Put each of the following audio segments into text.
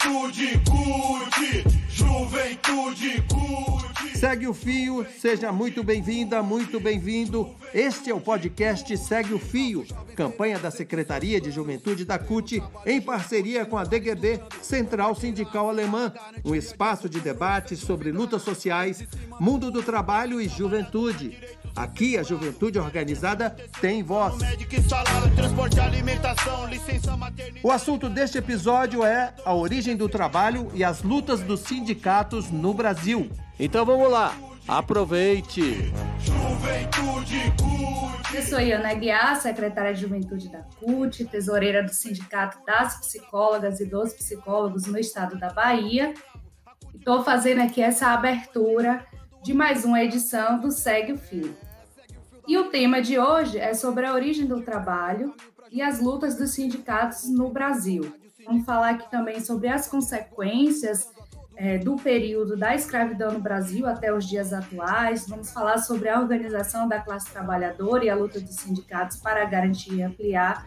Juventude curte, juventude curte. Segue o Fio, seja muito bem-vinda, muito bem-vindo. Este é o podcast Segue o Fio, campanha da Secretaria de Juventude da CUT, em parceria com a DGB, Central Sindical Alemã, um espaço de debate sobre lutas sociais, mundo do trabalho e juventude. Aqui a juventude organizada tem voz. O assunto deste episódio é a origem do trabalho e as lutas dos sindicatos no Brasil. Então vamos lá, aproveite! Eu sou Iana Aguiar, secretária de Juventude da CUT, tesoureira do Sindicato das Psicólogas e dos Psicólogos no estado da Bahia. Estou fazendo aqui essa abertura de mais uma edição do Segue o Fio. E o tema de hoje é sobre a origem do trabalho e as lutas dos sindicatos no Brasil. Vamos falar aqui também sobre as consequências é, do período da escravidão no Brasil até os dias atuais. Vamos falar sobre a organização da classe trabalhadora e a luta dos sindicatos para garantir e ampliar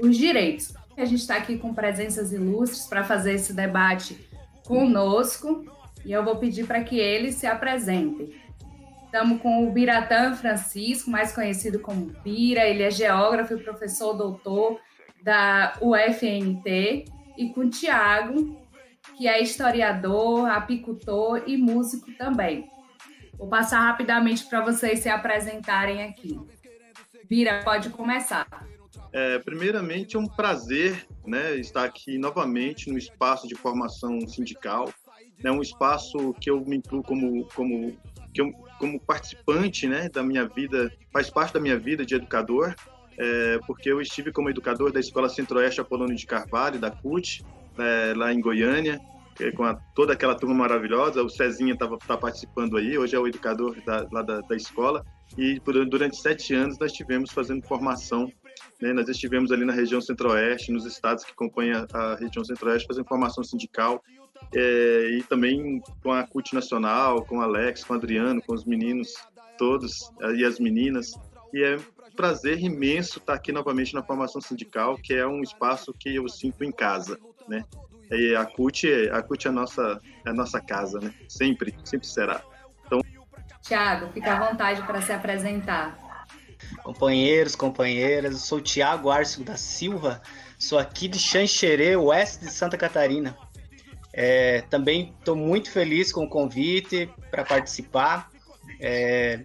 os direitos. A gente está aqui com presenças ilustres para fazer esse debate conosco e eu vou pedir para que eles se apresentem. Estamos com o Biratã Francisco, mais conhecido como Bira, ele é geógrafo e professor doutor da UFNT, e com o Tiago, que é historiador, apicultor e músico também. Vou passar rapidamente para vocês se apresentarem aqui. Bira, pode começar. É, primeiramente, é um prazer né, estar aqui novamente no espaço de formação sindical, é um espaço que eu me incluo como, como que eu, como participante né, da minha vida, faz parte da minha vida de educador, é, porque eu estive como educador da Escola Centro-Oeste Apolônio de Carvalho, da CUT, é, lá em Goiânia, com a, toda aquela turma maravilhosa. O Cezinha estava tá participando aí, hoje é o educador da, lá da, da escola. E por, durante sete anos nós estivemos fazendo formação. Né, nós estivemos ali na região Centro-Oeste, nos estados que compõem a, a região Centro-Oeste, fazendo formação sindical é, e também com a CUT Nacional, com o Alex, com o Adriano, com os meninos todos e as meninas. E é um prazer imenso estar aqui novamente na formação sindical, que é um espaço que eu sinto em casa, né? E a CUT, a CUT é a nossa, é a nossa casa, né? Sempre, sempre será. Então... Tiago, fica à vontade para se apresentar. Companheiros, companheiras, eu sou o Tiago Arcio da Silva, sou aqui de Xanxerê, oeste de Santa Catarina. É, também estou muito feliz com o convite para participar. É,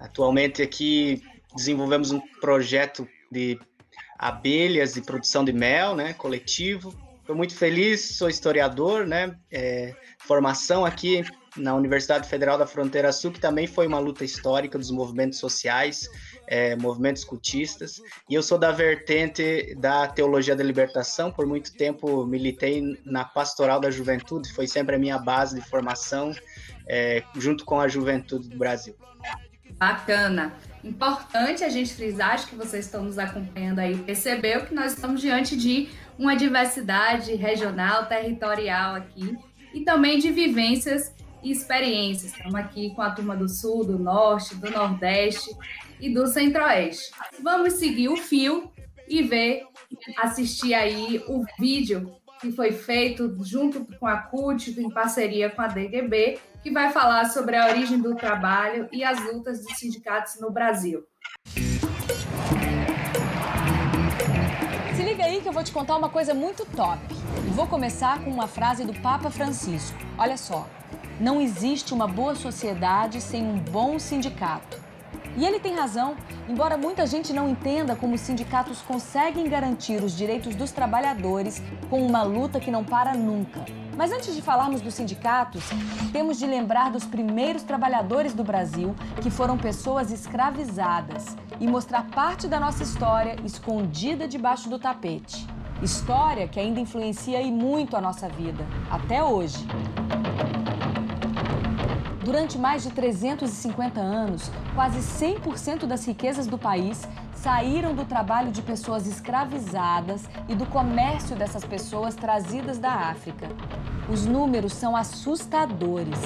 atualmente aqui desenvolvemos um projeto de abelhas e produção de mel, né, coletivo. Estou muito feliz, sou historiador, né, é, formação aqui na Universidade Federal da Fronteira Sul, que também foi uma luta histórica dos movimentos sociais, é, movimentos cultistas, e eu sou da vertente da teologia da libertação, por muito tempo militei na pastoral da juventude, foi sempre a minha base de formação, é, junto com a juventude do Brasil. Bacana. Importante a gente frisar, acho que vocês estão nos acompanhando aí, percebeu que nós estamos diante de uma diversidade regional, territorial aqui, e também de vivências e experiências. Estamos aqui com a turma do Sul, do Norte, do Nordeste e do Centro-Oeste. Vamos seguir o fio e ver, assistir aí o vídeo que foi feito junto com a CUT, em parceria com a DGB, que vai falar sobre a origem do trabalho e as lutas dos sindicatos no Brasil. Se liga aí que eu vou te contar uma coisa muito top. Vou começar com uma frase do Papa Francisco. Olha só. Não existe uma boa sociedade sem um bom sindicato. E ele tem razão, embora muita gente não entenda como os sindicatos conseguem garantir os direitos dos trabalhadores com uma luta que não para nunca. Mas antes de falarmos dos sindicatos, temos de lembrar dos primeiros trabalhadores do Brasil, que foram pessoas escravizadas, e mostrar parte da nossa história escondida debaixo do tapete. História que ainda influencia e muito a nossa vida, até hoje. Durante mais de 350 anos, quase 100% das riquezas do país saíram do trabalho de pessoas escravizadas e do comércio dessas pessoas trazidas da África. Os números são assustadores.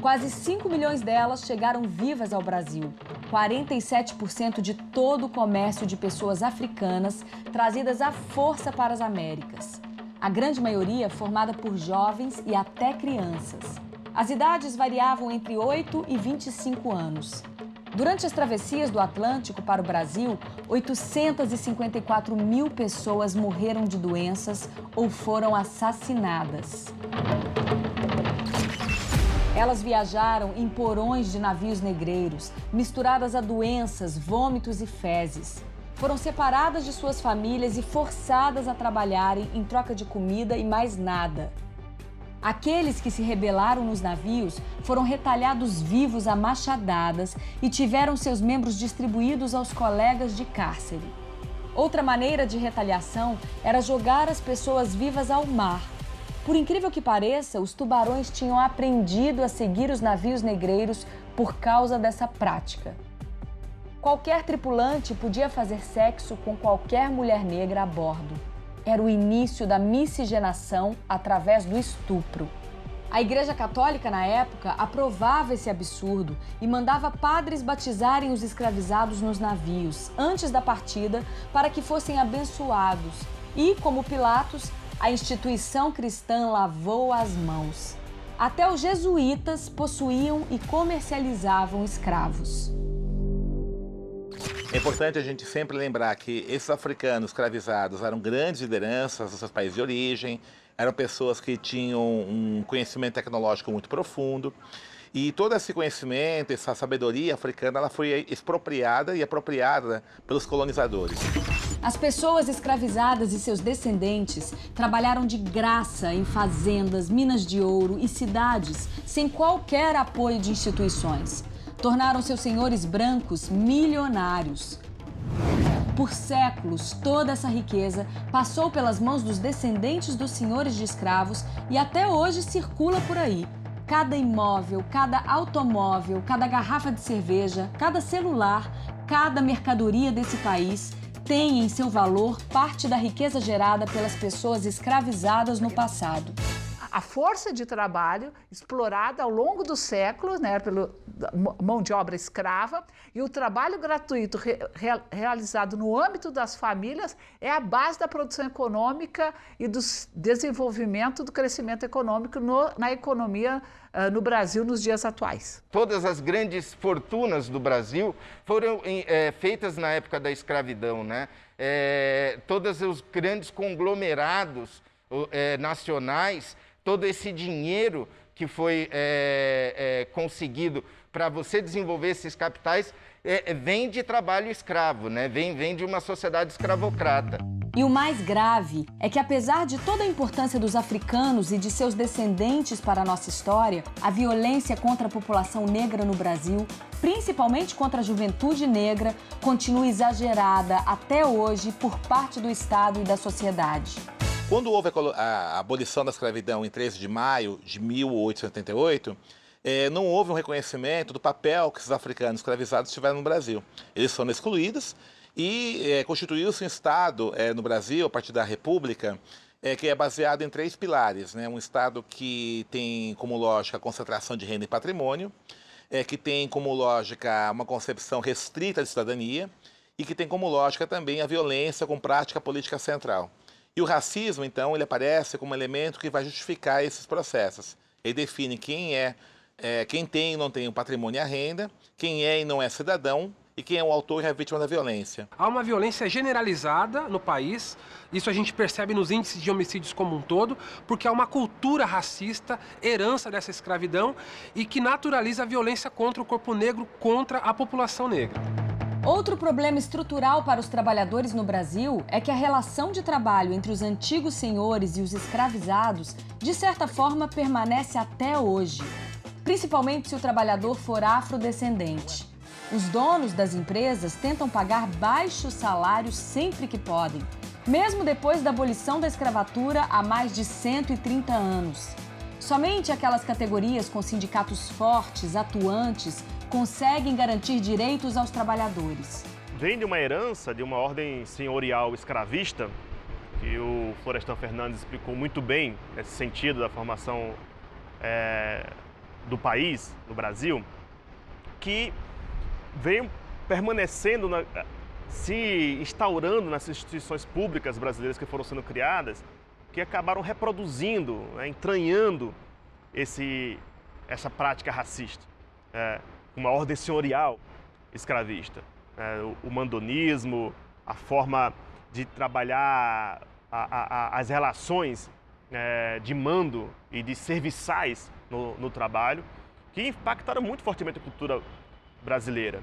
Quase 5 milhões delas chegaram vivas ao Brasil. 47% de todo o comércio de pessoas africanas trazidas à força para as Américas. a grande maioria formada por jovens e até crianças. As idades variavam entre 8 e 25 anos. Durante as travessias do Atlântico para o Brasil, 854 mil pessoas morreram de doenças ou foram assassinadas. Elas viajaram em porões de navios negreiros, misturadas a doenças, vômitos e fezes. Foram separadas de suas famílias e forçadas a trabalharem em troca de comida e mais nada. Aqueles que se rebelaram nos navios foram retalhados vivos a machadadas e tiveram seus membros distribuídos aos colegas de cárcere. Outra maneira de retaliação era jogar as pessoas vivas ao mar por incrível que pareça, os tubarões tinham aprendido a seguir os navios negreiros por causa dessa prática. Qualquer tripulante podia fazer sexo com qualquer mulher negra a bordo. Era o início da miscigenação através do estupro. A Igreja Católica, na época, aprovava esse absurdo e mandava padres batizarem os escravizados nos navios antes da partida para que fossem abençoados e, como Pilatos, a instituição cristã lavou as mãos. Até os jesuítas possuíam e comercializavam escravos. É importante a gente sempre lembrar que esses africanos escravizados eram grandes lideranças dos seus países de origem, eram pessoas que tinham um conhecimento tecnológico muito profundo. E todo esse conhecimento, essa sabedoria africana, ela foi expropriada e apropriada pelos colonizadores. As pessoas escravizadas e seus descendentes trabalharam de graça em fazendas, minas de ouro e cidades sem qualquer apoio de instituições. Tornaram seus senhores brancos milionários. Por séculos, toda essa riqueza passou pelas mãos dos descendentes dos senhores de escravos e até hoje circula por aí. Cada imóvel, cada automóvel, cada garrafa de cerveja, cada celular, cada mercadoria desse país tem em seu valor parte da riqueza gerada pelas pessoas escravizadas no passado. A força de trabalho explorada ao longo dos séculos, né, pela mão de obra escrava, e o trabalho gratuito re, re, realizado no âmbito das famílias é a base da produção econômica e do desenvolvimento do crescimento econômico no, na economia uh, no Brasil nos dias atuais. Todas as grandes fortunas do Brasil foram é, feitas na época da escravidão, né? É, todos os grandes conglomerados é, nacionais, todo esse dinheiro que foi conseguido para você desenvolver esses capitais é, vem de trabalho escravo, né? vem, vem de uma sociedade escravocrata. E o mais grave é que, apesar de toda a importância dos africanos e de seus descendentes para a nossa história, a violência contra a população negra no Brasil, principalmente contra a juventude negra, continua exagerada até hoje por parte do Estado e da sociedade. Quando houve a abolição da escravidão em 13 de maio de 1878, é, não houve um reconhecimento do papel que esses africanos escravizados tiveram no Brasil. Eles foram excluídos e é, constituiu-se um Estado é, no Brasil, a partir da República, é, que é baseado em três pilares. Né? Um Estado que tem como lógica a concentração de renda e patrimônio, é, que tem como lógica uma concepção restrita de cidadania e que tem como lógica também a violência com prática política central. E o racismo, então, ele aparece como elemento que vai justificar esses processos. Ele define quem é, é quem tem e não tem o patrimônio e a renda, quem é e não é cidadão, e quem é o autor e a vítima da violência. Há uma violência generalizada no país, isso a gente percebe nos índices de homicídios como um todo, porque há uma cultura racista, herança dessa escravidão, e que naturaliza a violência contra o corpo negro, contra a população negra. Outro problema estrutural para os trabalhadores no Brasil é que a relação de trabalho entre os antigos senhores e os escravizados, de certa forma, permanece até hoje, principalmente se o trabalhador for afrodescendente. Os donos das empresas tentam pagar baixos salários sempre que podem, mesmo depois da abolição da escravatura há mais de 130 anos. Somente aquelas categorias com sindicatos fortes, atuantes, conseguem garantir direitos aos trabalhadores. Vem de uma herança de uma ordem senhorial escravista, que o Florestan Fernandes explicou muito bem nesse sentido da formação é, do país, do Brasil, que vem permanecendo, na, se instaurando nas instituições públicas brasileiras que foram sendo criadas, que acabaram reproduzindo, né, entranhando esse, essa prática racista, é, uma ordem senhorial escravista. É, o, mandonismo, a forma de trabalhar a, a, as relações é, de mando e de serviçais no, no trabalho, que impactaram muito fortemente a cultura brasileira.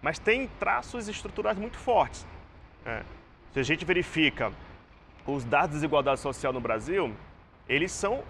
Mas tem traços estruturais muito fortes. É. Se a gente verifica os dados de desigualdade social no Brasil, eles são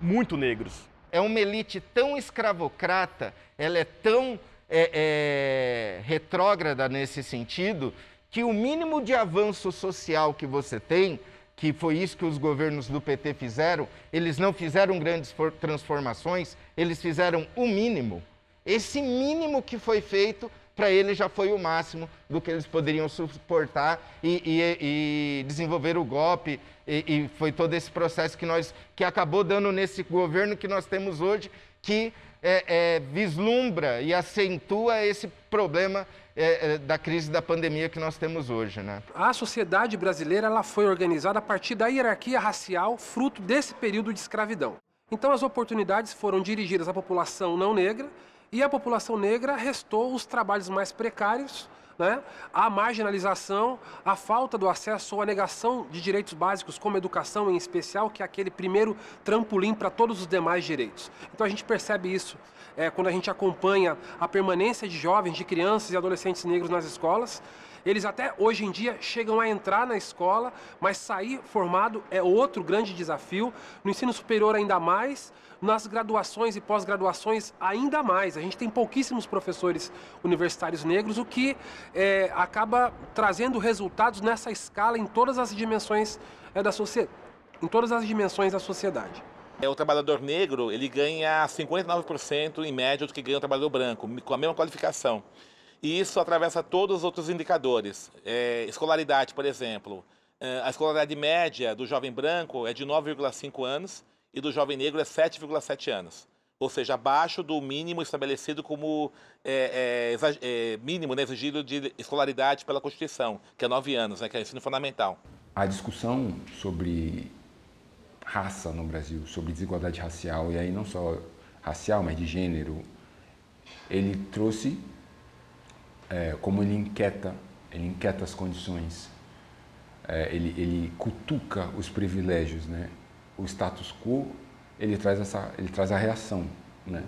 muito negros. É uma elite tão escravocrata, ela é tão é, é, retrógrada nesse sentido, que o mínimo de avanço social que você tem, que foi isso que os governos do PT fizeram, eles não fizeram grandes transformações, eles fizeram o mínimo. Esse mínimo que foi feito para eles já foi o máximo do que eles poderiam suportar e, e, e desenvolver o golpe. E, e, foi todo esse processo que nós que acabou dando nesse governo que nós temos hoje, que é, é, vislumbra e acentua esse problema é, é, da crise da pandemia que nós temos hoje. Né? A sociedade brasileira ela foi organizada a partir da hierarquia racial, fruto desse período de escravidão. Então as oportunidades foram dirigidas à população não negra e a população negra restou os trabalhos mais precários, né? a marginalização, a falta do acesso ou a negação de direitos básicos, como educação em especial, que é aquele primeiro trampolim para todos os demais direitos. Então a gente percebe isso é, quando a gente acompanha a permanência de jovens, de crianças e adolescentes negros nas escolas. Eles até hoje em dia chegam a entrar na escola, mas sair formado é outro grande desafio. No ensino superior ainda mais, nas graduações e pós-graduações, ainda mais. A gente tem pouquíssimos professores universitários negros, o que é, acaba trazendo resultados nessa escala em todas as dimensões é, da sociedade. Em todas as dimensões da sociedade. É, o trabalhador negro ele ganha 59% em média do que ganha o trabalhador branco, com a mesma qualificação. E isso atravessa todos os outros indicadores. É, escolaridade, por exemplo. É, a escolaridade média do jovem branco é de 9,5 anos e do jovem negro é 7,7 anos. Ou seja, abaixo do mínimo estabelecido como é, é, é, mínimo né, exigido de escolaridade pela Constituição, que é 9 anos, né, que é ensino fundamental. A discussão sobre raça no Brasil, sobre desigualdade racial, e aí não só racial, mas de gênero, ele trouxe, é, como ele inquieta, ele inquieta as condições, é, ele, ele cutuca os privilégios, né? o status quo ele traz essa ele traz a reação né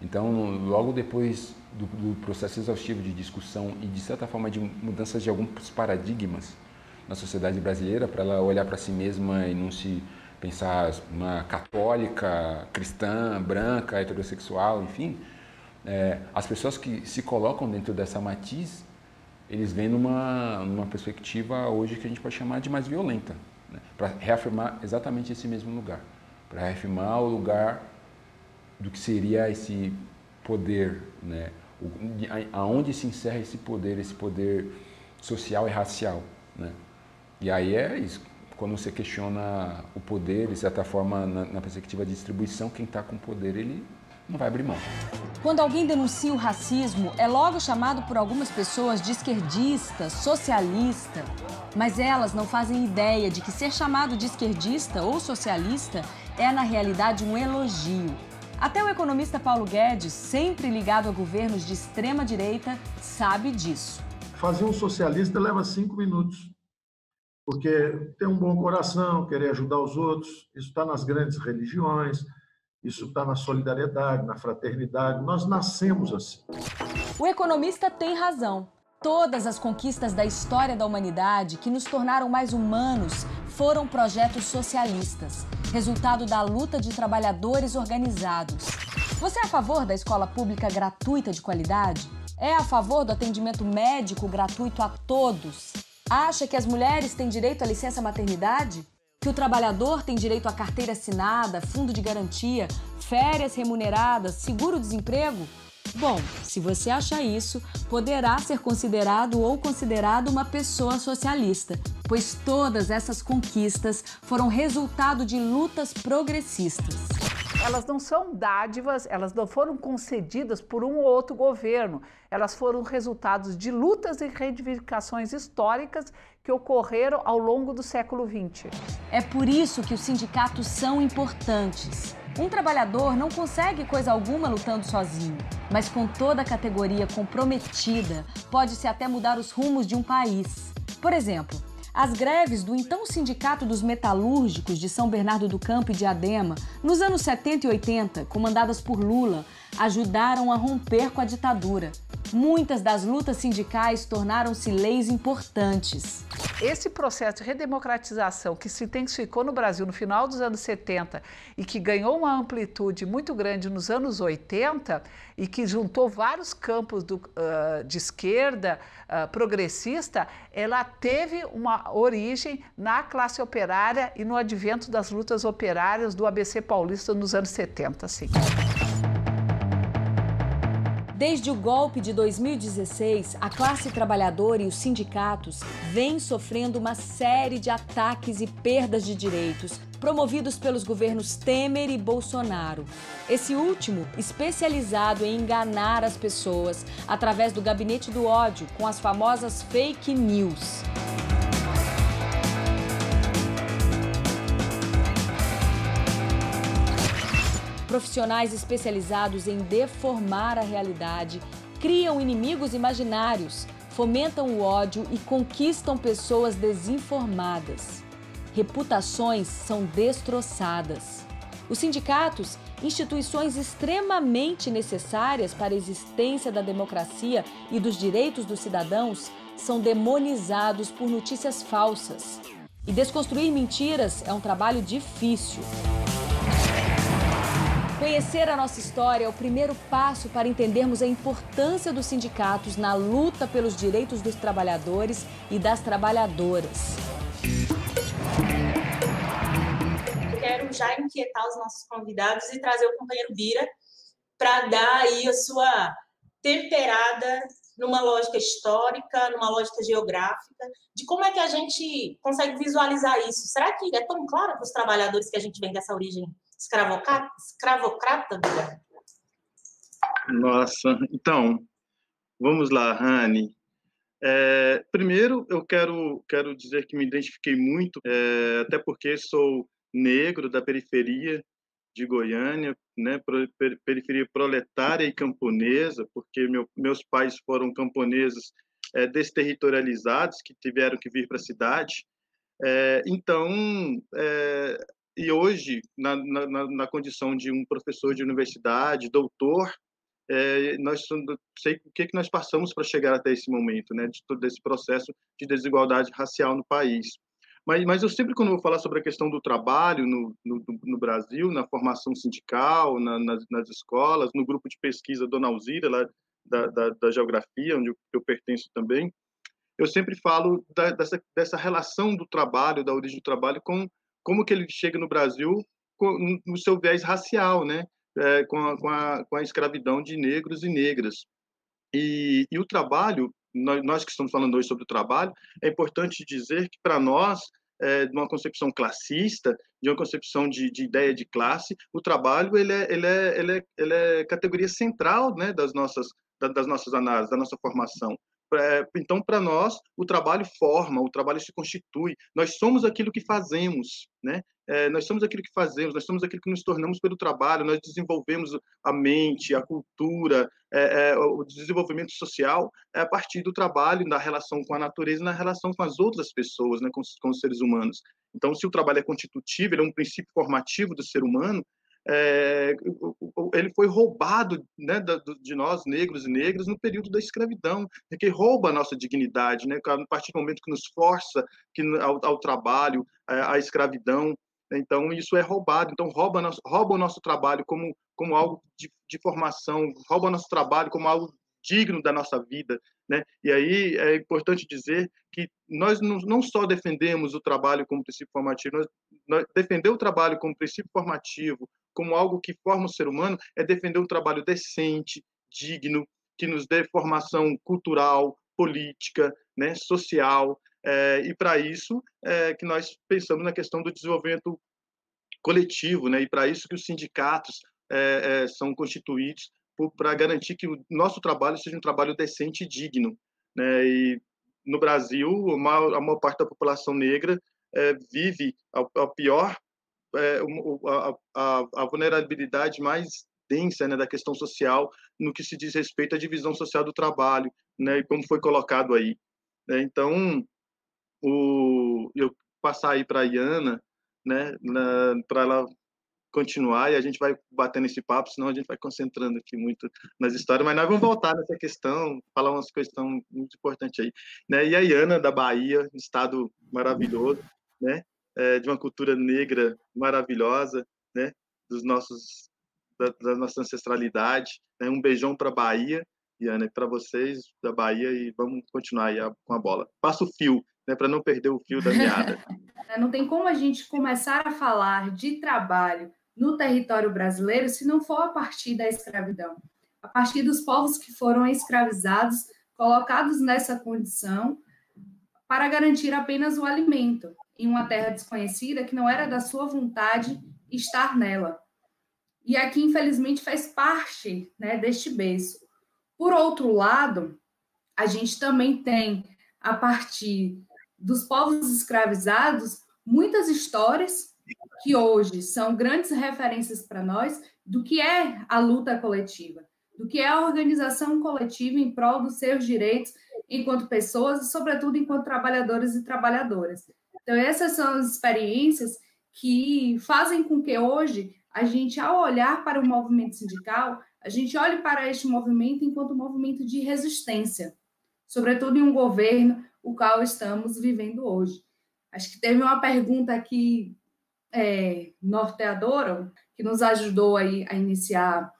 então logo depois do, do, processo exaustivo de discussão e de certa forma de mudanças de alguns paradigmas na sociedade brasileira para ela olhar para si mesma e não se pensar uma católica cristã branca heterossexual enfim é, as pessoas que se colocam dentro dessa matiz eles vêm numa numa perspectiva hoje que a gente pode chamar de mais violenta né? para reafirmar exatamente esse mesmo lugar, para reafirmar o lugar do que seria esse poder, né? O, aonde se encerra esse poder, esse poder social e racial, né? E aí é isso. Quando você questiona o poder, de certa forma, na, na perspectiva de distribuição, quem está com poder, ele não vai abrir mão. Quando alguém denuncia o racismo, é logo chamado por algumas pessoas de esquerdista, socialista. Mas elas não fazem ideia de que ser chamado de esquerdista ou socialista é, na realidade, um elogio. Até o economista Paulo Guedes, sempre ligado a governos de extrema-direita, sabe disso. Fazer um socialista leva cinco minutos, porque tem um bom coração, querer ajudar os outros, isso está nas grandes religiões, isso está na solidariedade, na fraternidade. Nós nascemos assim. O economista tem razão. Todas as conquistas da história da humanidade que nos tornaram mais humanos foram projetos socialistas, resultado da luta de trabalhadores organizados. Você é a favor da escola pública gratuita de qualidade? É a favor do atendimento médico gratuito a todos? Acha que as mulheres têm direito à licença maternidade? Que o trabalhador tem direito à carteira assinada, fundo de garantia, férias remuneradas, seguro-desemprego? Bom, se você acha isso, poderá ser considerado ou considerado uma pessoa socialista, pois todas essas conquistas foram resultado de lutas progressistas. Elas não são dádivas, elas não foram concedidas por um ou outro governo. Elas foram resultados de lutas e reivindicações históricas que ocorreram ao longo do século XX. É por isso que os sindicatos são importantes. Um trabalhador não consegue coisa alguma lutando sozinho, mas com toda a categoria comprometida, pode-se até mudar os rumos de um país. Por exemplo, as greves do então Sindicato dos Metalúrgicos de São Bernardo do Campo e Diadema, nos anos 70 e 80, comandadas por Lula, ajudaram a romper com a ditadura. Muitas das lutas sindicais tornaram-se leis importantes. Esse processo de redemocratização que se intensificou no Brasil no final dos anos 70 e que ganhou uma amplitude muito grande nos anos 80 e que juntou vários campos do, uh, de esquerda uh, progressista, ela teve uma origem na classe operária e no advento das lutas operárias do ABC paulista nos anos 70. Sim. Desde o golpe de 2016, a classe trabalhadora e os sindicatos vêm sofrendo uma série de ataques e perdas de direitos promovidos pelos governos Temer e Bolsonaro. Esse último especializado em enganar as pessoas através do gabinete do ódio com as famosas fake news. Profissionais especializados em deformar a realidade criam inimigos imaginários, fomentam o ódio e conquistam pessoas desinformadas. Reputações são destroçadas. Os sindicatos, instituições extremamente necessárias para a existência da democracia e dos direitos dos cidadãos, são demonizados por notícias falsas. E desconstruir mentiras é um trabalho difícil. Conhecer a nossa história é o primeiro passo para entendermos a importância dos sindicatos na luta pelos direitos dos trabalhadores e das trabalhadoras. Quero já inquietar os nossos convidados e trazer o companheiro Bira para dar aí a sua temperada numa lógica histórica, numa lógica geográfica, de como é que a gente consegue visualizar isso. Será que é tão claro para os trabalhadores que a gente vem dessa origem escravocrata? escravocrata Nossa, então, vamos lá, Rani. É, primeiro, eu quero, quero dizer que me identifiquei muito, é, até porque sou negro da periferia de Goiânia, né, periferia proletária e camponesa, porque meu, meus pais foram camponeses é, desterritorializados que tiveram que vir para a cidade. É, então, é, e hoje, na, na, na, condição de um professor de universidade, doutor, é, nós sei o que que nós passamos para chegar até esse momento, né, de todo esse processo de desigualdade racial no país. Mas, mas eu sempre, quando vou falar sobre a questão do trabalho no, no, no Brasil, na formação sindical, na, nas, nas, escolas, no grupo de pesquisa Dona Alzira, lá da, da, da geografia, onde eu, eu pertenço também, eu sempre falo da, dessa, dessa relação do trabalho, da origem do trabalho, com como que ele chega no Brasil com, no seu viés racial, né? É, com, a, com, a, com, a, escravidão de negros e negras. E, e o trabalho, nós, nós, que estamos falando hoje sobre o trabalho, é importante dizer que, para nós, é, de uma concepção classista, de uma concepção de, de, ideia de classe, o trabalho ele é, ele é, ele é, ele é categoria central né, das, nossas, das nossas análises, da nossa formação. É, então, para nós, o trabalho forma, o trabalho se constitui. Nós somos aquilo que fazemos, né? É, nós somos aquilo que fazemos, nós somos aquilo que nos tornamos pelo trabalho, nós desenvolvemos a mente, a cultura, é, é, o desenvolvimento social a partir do trabalho, da relação com a natureza, na relação com as outras pessoas, né, com, com os seres humanos. Então, se o trabalho é constitutivo, ele é um princípio formativo do ser humano, é, ele foi roubado né, de nós, negros e negras, no período da escravidão, que rouba a nossa dignidade, né, a partir do momento que nos força que, ao, ao trabalho, à escravidão. Então, isso é roubado. Então, rouba, rouba o nosso trabalho como, como algo de, de formação, rouba o nosso trabalho como algo digno da nossa vida. Né? E aí é importante dizer que nós não, só defendemos o trabalho como princípio formativo, nós, nós, defender o trabalho como princípio formativo, como algo que forma o ser humano, é defender um trabalho decente, digno, que nos dê formação cultural, política, né, social, é, e para isso é, que nós pensamos na questão do desenvolvimento coletivo, né, e para isso que os sindicatos é, são constituídos para garantir que o nosso trabalho seja um trabalho decente e digno, né, e no Brasil, a maior, a maior parte da população negra vive a, pior, é, a, a, a, vulnerabilidade mais densa né, da questão social no que se diz respeito à divisão social do trabalho, né, como foi colocado aí. Né? Então, o, eu passar aí para a Iana, né, para ela continuar e a gente vai batendo esse papo, senão a gente vai concentrando aqui muito nas histórias, mas nós vamos voltar nessa questão, falar umas questões muito importantes aí. Né? E a Iana, da Bahia, estado maravilhoso, né? É, de uma cultura negra maravilhosa, né? dos nossos da, da nossa ancestralidade. Né? Um beijão para a Bahia, Iana, para vocês da Bahia e vamos continuar aí com a bola. Passa o fio, né, para não perder o fio da meada. não tem como a gente começar a falar de trabalho no território brasileiro se não for a partir da escravidão, a partir dos povos que foram escravizados, colocados nessa condição para garantir apenas o alimento em uma terra desconhecida que não era da sua vontade estar nela. E aqui, infelizmente, faz parte né, deste berço. Por outro lado, a gente também tem, a partir dos povos escravizados, muitas histórias que hoje são grandes referências para nós do que é a luta coletiva, do que é a organização coletiva em prol dos seus direitos enquanto pessoas e, sobretudo, enquanto trabalhadores e trabalhadoras. Então, essas são as experiências que fazem com que hoje a gente, ao olhar para o movimento sindical, a gente olhe para este movimento enquanto um movimento de resistência, sobretudo em um governo o qual estamos vivendo hoje. Acho que teve uma pergunta aqui é, norteadora, que nos ajudou aí a iniciar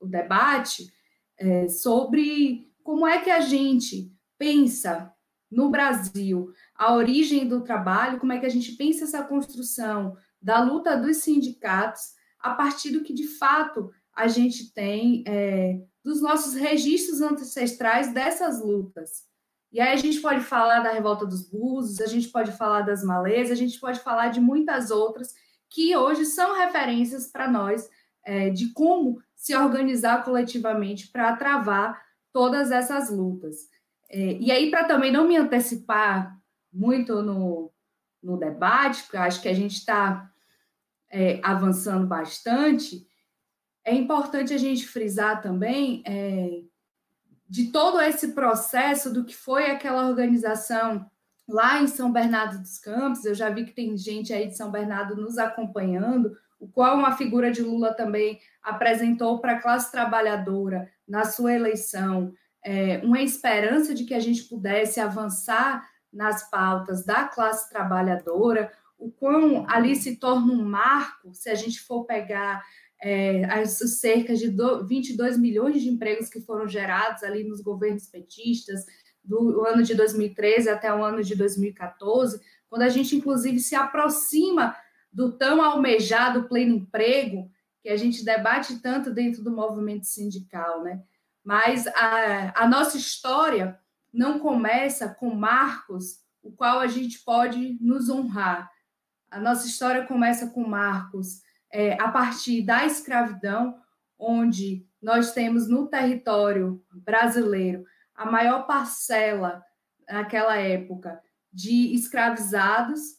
o debate, é, sobre como é que a gente pensa no Brasil a origem do trabalho, como é que a gente pensa essa construção da luta dos sindicatos a partir do que de fato a gente tem é, dos nossos registros ancestrais dessas lutas. E aí a gente pode falar da revolta dos búzios, a gente pode falar das malês, a gente pode falar de muitas outras que hoje são referências para nós é, de como se organizar coletivamente para travar todas essas lutas. É, e aí, para também não me antecipar muito no, no debate, porque acho que a gente está é, avançando bastante, é importante a gente frisar também é, de todo esse processo do que foi aquela organização lá em São Bernardo dos Campos. Eu já vi que tem gente aí de São Bernardo nos acompanhando, o qual uma figura de Lula também apresentou para a classe trabalhadora na sua eleição é, uma esperança de que a gente pudesse avançar nas pautas da classe trabalhadora, o quão ali se torna um marco, se a gente for pegar é, as cerca de 22 milhões de empregos que foram gerados ali nos governos petistas, do ano de 2013 até o ano de 2014, quando a gente, inclusive, se aproxima do tão almejado pleno emprego, que a gente debate tanto dentro do movimento sindical, né? Mas a, a nossa história não começa com marcos, o qual a gente pode nos honrar. A nossa história começa com marcos é, a partir da escravidão, onde nós temos no território brasileiro a maior parcela naquela época de escravizados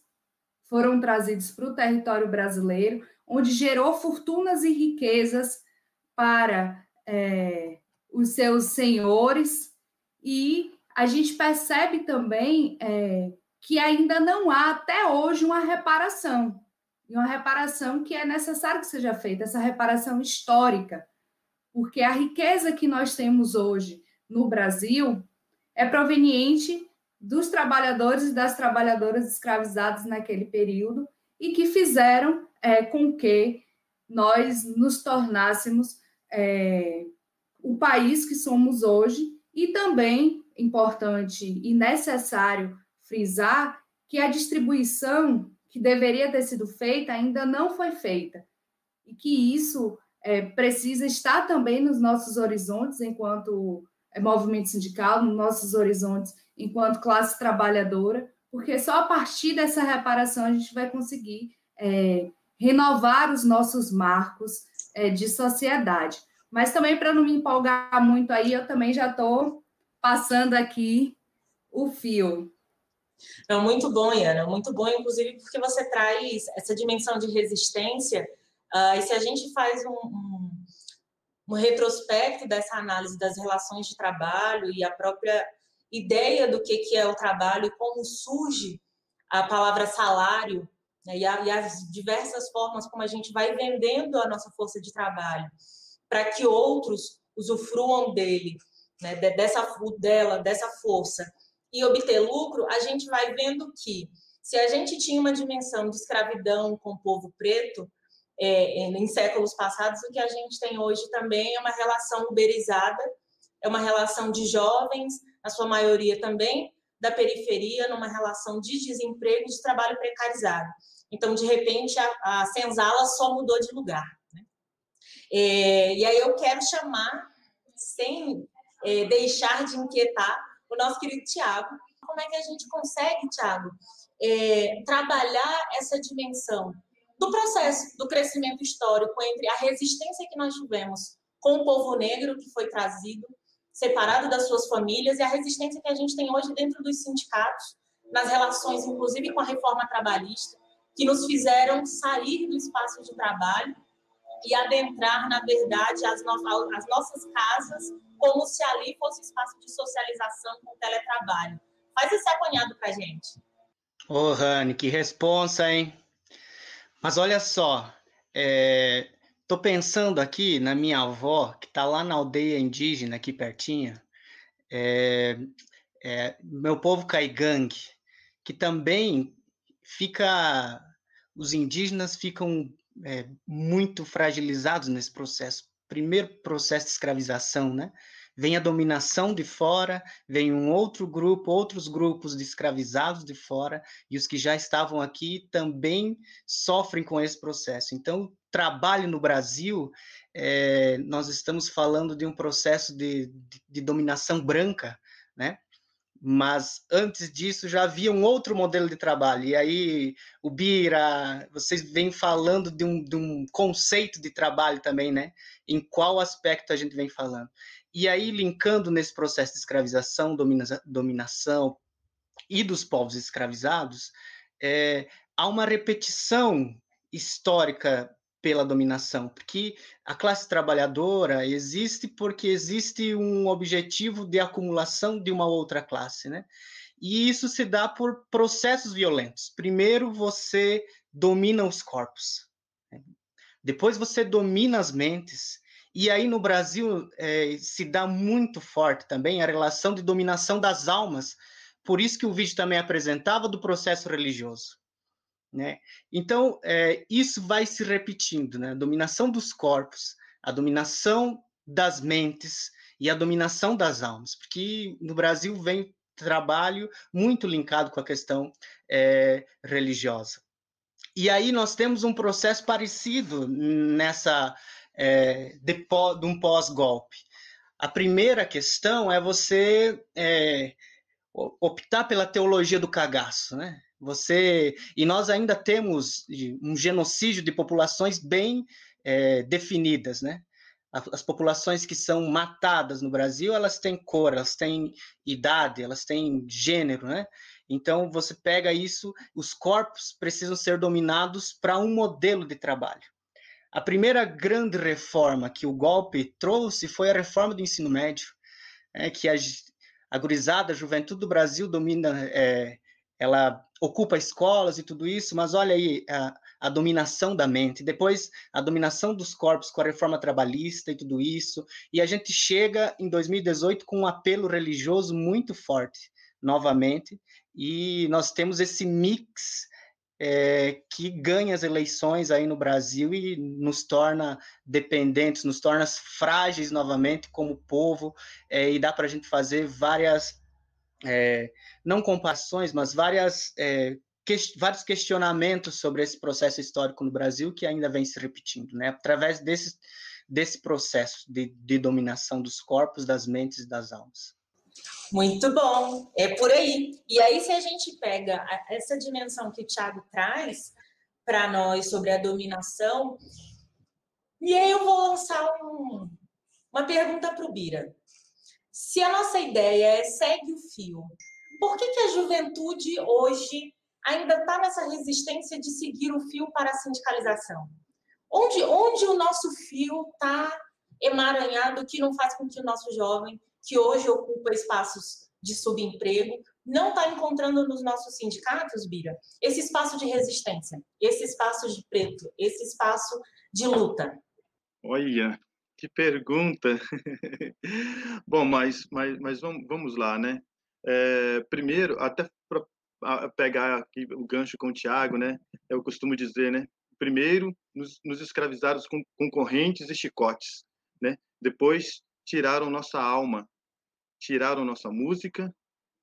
foram trazidos para o território brasileiro, onde gerou fortunas e riquezas para é, os seus senhores, e a gente percebe também é, que ainda não há até hoje uma reparação. E uma reparação que é necessário que seja feita, essa reparação histórica, porque a riqueza que nós temos hoje no Brasil é proveniente dos trabalhadores e das trabalhadoras escravizados naquele período e que fizeram é, com que nós nos tornássemos é, o país que somos hoje e também importante e necessário frisar que a distribuição que deveria ter sido feita ainda não foi feita. E que isso é, precisa estar também nos nossos horizontes enquanto é, movimento sindical, nos nossos horizontes enquanto classe trabalhadora, porque só a partir dessa reparação a gente vai conseguir é, renovar os nossos marcos é, de sociedade. Mas também, para não me empolgar muito aí, eu também já estou passando aqui o fio. Não, muito bom, Iana, muito bom, inclusive porque você traz essa dimensão de resistência. Uh, e se a gente faz um, um, um retrospecto dessa análise das relações de trabalho e a própria ideia do que, que é o trabalho e como surge a palavra salário né, e, a, e as diversas formas como a gente vai vendendo a nossa força de trabalho para que outros usufruam dele, né, dessa dela, dessa força e obter lucro, a gente vai vendo que se a gente tinha uma dimensão de escravidão com o povo preto é, em séculos passados, o que a gente tem hoje também é uma relação uberizada, é uma relação de jovens, na sua maioria também da periferia, numa relação de desemprego e de trabalho precarizado. Então, de repente, a, a senzala só mudou de lugar. Né? É, e aí eu quero chamar, sem é, deixar de inquietar, o nosso querido Tiago. Como é que a gente consegue, Tiago, é, trabalhar essa dimensão do processo do crescimento histórico entre a resistência que nós tivemos com o povo negro que foi trazido, separado das suas famílias, e a resistência que a gente tem hoje dentro dos sindicatos, nas relações, inclusive com a reforma trabalhista, que nos fizeram sair do espaço de trabalho e adentrar, na verdade, as, no as nossas casas como se ali fosse espaço de socialização com teletrabalho. Faz esse apanhado para gente. Ô, oh, Rani, que responsa, hein? Mas olha só, é, tô pensando aqui na minha avó, que está lá na aldeia indígena, aqui pertinho, é, é, meu povo caigangue, que também fica, os indígenas ficam é, muito fragilizados nesse processo, primeiro processo de escravização, né? Vem a dominação de fora, vem um outro grupo, outros grupos de escravizados de fora, e os que já estavam aqui também sofrem com esse processo. Então, trabalho no Brasil, é, nós estamos falando de um processo de, de, de dominação branca, né? Mas antes disso já havia um outro modelo de trabalho. E aí, o Bira, vocês vêm falando de um, de um conceito de trabalho também, né? Em qual aspecto a gente vem falando. E aí, linkando nesse processo de escravização, domina, dominação e dos povos escravizados, é, há uma repetição histórica pela dominação, porque a classe trabalhadora existe porque existe um objetivo de acumulação de uma outra classe, né? E isso se dá por processos violentos. Primeiro você domina os corpos, né? depois você domina as mentes. E aí no Brasil é, se dá muito forte também a relação de dominação das almas. Por isso que o vídeo também apresentava do processo religioso. Né? Então, é, isso vai se repetindo, né? a dominação dos corpos, a dominação das mentes e a dominação das almas, porque no Brasil vem trabalho muito linkado com a questão é, religiosa. E aí nós temos um processo parecido nessa é, de, de um pós-golpe. A primeira questão é você é, optar pela teologia do cagaço, né? Você e nós ainda temos um genocídio de populações bem é, definidas, né? As populações que são matadas no Brasil, elas têm cor, elas têm idade, elas têm gênero, né? Então você pega isso, os corpos precisam ser dominados para um modelo de trabalho. A primeira grande reforma que o golpe trouxe foi a reforma do ensino médio, é, que a, a gurizada, a juventude do Brasil domina é, ela ocupa escolas e tudo isso, mas olha aí a, a, dominação da mente, depois a dominação dos corpos com a reforma trabalhista e tudo isso, e a gente chega em 2018 com um apelo religioso muito forte, novamente, e nós temos esse mix é, que ganha as eleições aí no Brasil e nos torna dependentes, nos torna frágeis novamente como povo, é, e dá para a gente fazer várias é, não comparações, mas várias, é, que, vários questionamentos sobre esse processo histórico no Brasil que ainda vem se repetindo, né? Através desse, desse processo de, de dominação dos corpos, das mentes e das almas. Muito bom, é por aí. E aí, se a gente pega essa dimensão que o Tiago traz para nós sobre a dominação, e aí eu vou lançar um, uma pergunta para o Bira. Se a nossa ideia é segue o fio, Por que, que a juventude hoje ainda está nessa resistência de seguir o fio para a sindicalização? Onde, onde o nosso fio está emaranhado que não faz com que o nosso jovem, que hoje ocupa espaços de subemprego, não está encontrando nos nossos sindicatos, Bira, esse espaço de resistência, esse espaço de preto, esse espaço de luta? Olha, que pergunta! Bom, mas, mas, mas vamos, vamos lá, né? É, primeiro, até para pegar aqui o gancho com o Tiago, né? Eu costumo dizer, né? Primeiro, nos, nos escravizaram com, com correntes e chicotes, né? Depois, tiraram nossa alma, tiraram nossa música,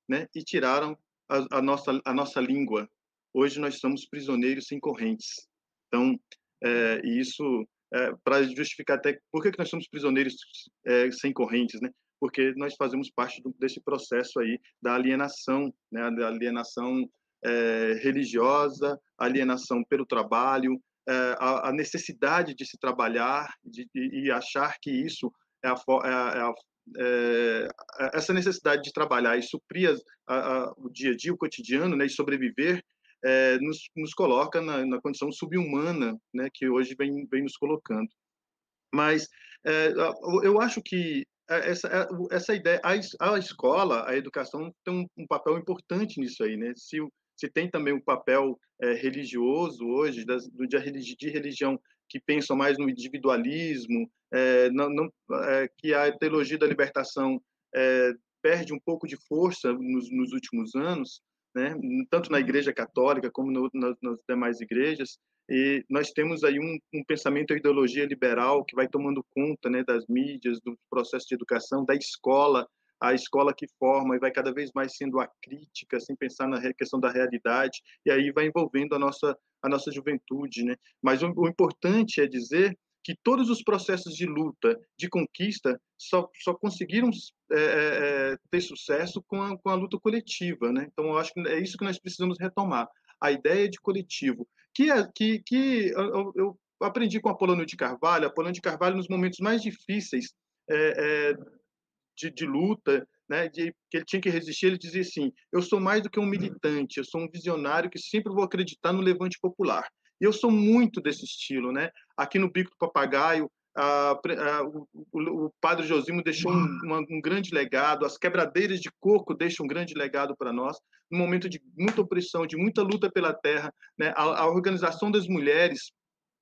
né? E tiraram a, a, nossa a nossa língua. Hoje nós somos prisioneiros sem correntes. Então, é, isso é, para justificar até por que, que nós somos prisioneiros é, sem correntes, né? Porque nós fazemos parte do, desse processo aí da alienação, né? Da alienação é, religiosa, alienação pelo trabalho, é, a, a, necessidade de se trabalhar de, de, e achar que isso é a, é a, é essa necessidade de trabalhar e suprir o dia a dia, o cotidiano, né, e sobreviver, é, nos, nos, coloca na, na, condição subhumana, né, que hoje vem, vem nos colocando. Mas é, eu acho que essa, essa ideia, a, a escola, a educação tem um, um, papel importante nisso aí, né? Se, se tem também um papel é, religioso hoje, das, do, de, de religião que pensam mais no individualismo, é, não, não, é, que a teologia da libertação é, perde um pouco de força nos, nos últimos anos, né? tanto na Igreja Católica como no, nas, demais igrejas. E nós temos aí um, um, pensamento, a ideologia liberal que vai tomando conta né, das mídias, do processo de educação, da escola, a escola que forma e vai cada vez mais sendo a crítica, sem pensar na questão da realidade, e aí vai envolvendo a nossa a nossa juventude, né? Mas o, o importante é dizer que todos os processos de luta, de conquista, só, só conseguiram é, é, é, ter sucesso com a, com a luta coletiva, né? Então, eu acho que é isso que nós precisamos retomar, a ideia de coletivo, que é que, que eu, eu aprendi com Apolônio de Carvalho, Apolônio de Carvalho nos momentos mais difíceis é, é, de, de, luta, né, de, que ele tinha que resistir, ele dizia assim: eu sou mais do que um militante, eu sou um visionário que sempre vou acreditar no levante popular. E eu sou muito desse estilo, né? Aqui no Bico do Papagaio, a, a, o, o, padre Josimo deixou um, uma, um, grande legado, as quebradeiras de coco deixam um grande legado para nós, num momento de muita opressão, de muita luta pela terra, né? a, a organização das mulheres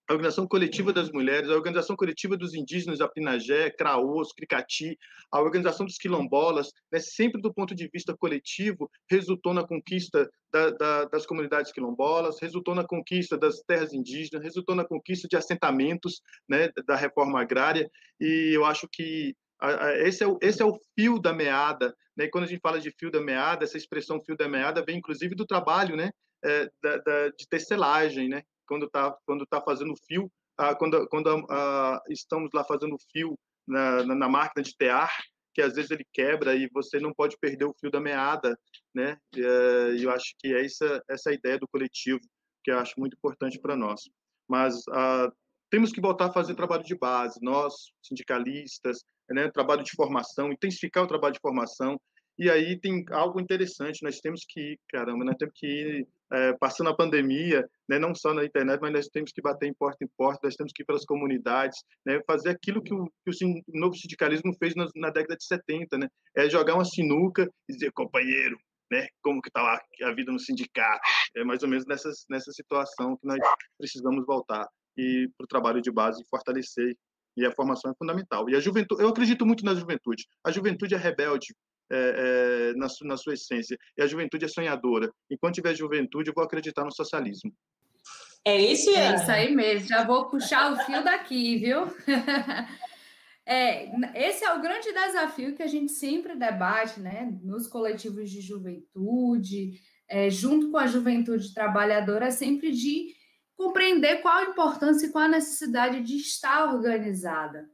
a organização coletiva das mulheres, a organização coletiva dos indígenas, Apinagé, Craôs, Cricati, a organização dos quilombolas, né, sempre do ponto de vista coletivo, resultou na conquista da, da, das comunidades quilombolas, resultou na conquista das terras indígenas, resultou na conquista de assentamentos né, da reforma agrária, e eu acho que esse é o, esse é o fio da meada, né? quando a gente fala de fio da meada, essa expressão fio da meada vem inclusive do trabalho, né? É, da, da, de tecelagem, né? Quando está quando tá fazendo fio, ah, quando, quando ah, estamos lá fazendo fio na, na, na, máquina de tear, que às vezes ele quebra e você não pode perder o fio da meada, né? E, eh, eu acho que é essa essa ideia do coletivo que eu acho muito importante para nós. Mas ah, temos que voltar a fazer trabalho de base, nós sindicalistas, né? Trabalho de formação, intensificar o trabalho de formação. E aí tem algo interessante, nós temos que, caramba, nós temos que ir é, passando a pandemia, né, não só na internet, mas nós temos que bater em porta em porta, nós temos que ir pelas comunidades, né, fazer aquilo que o, que o, novo sindicalismo fez na, na, década de 70, né, é jogar uma sinuca e dizer, companheiro, né, como que está lá a vida no sindicato, é mais ou menos nessa, nessa situação que nós precisamos voltar e para o trabalho de base fortalecer e a formação é fundamental. E a juventude, eu acredito muito na juventude. A juventude é rebelde, é, é, na, na, sua essência. E a juventude é sonhadora. Enquanto tiver juventude, eu vou acreditar no socialismo. É isso, É isso aí mesmo. Já vou puxar o fio daqui, viu? É, esse é o grande desafio que a gente sempre debate, né? Nos coletivos de juventude, é, junto com a juventude trabalhadora, é sempre de compreender qual a importância e qual a necessidade de estar organizada.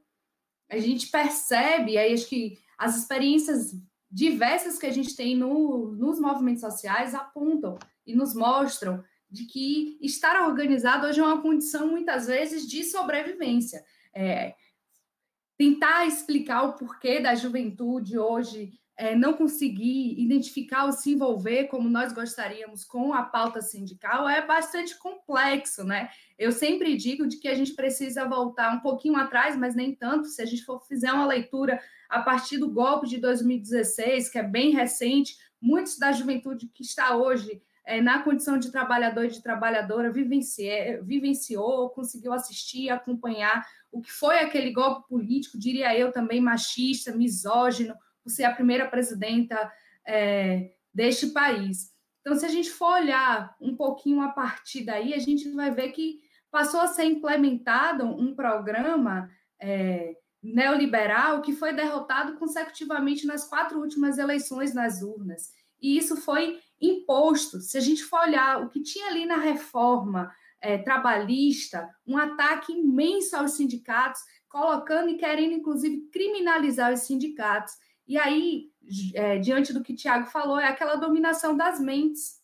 A gente percebe, aí acho que as experiências diversas que a gente tem no, nos movimentos sociais apontam e nos mostram de que estar organizado hoje é uma condição, muitas vezes, de sobrevivência. É, tentar explicar o porquê da juventude hoje é, não conseguir identificar ou se envolver como nós gostaríamos com a pauta sindical é bastante complexo, né? Eu sempre digo de que a gente precisa voltar um pouquinho atrás, mas nem tanto, se a gente for fizer uma leitura a partir do golpe de 2016, que é bem recente, muitos da juventude que está hoje é, na condição de trabalhador e de trabalhadora vivenciou, conseguiu assistir, acompanhar o que foi aquele golpe político, diria eu também machista, misógino, por ser a primeira presidenta é, deste país. Então, se a gente for olhar um pouquinho a partir daí, a gente vai ver que passou a ser implementado um programa é, neoliberal que foi derrotado consecutivamente nas quatro últimas eleições nas urnas. E isso foi imposto. Se a gente for olhar o que tinha ali na reforma é, trabalhista, um ataque imenso aos sindicatos, colocando e querendo, inclusive, criminalizar os sindicatos. E aí, é, diante do que Tiago falou, é aquela dominação das mentes.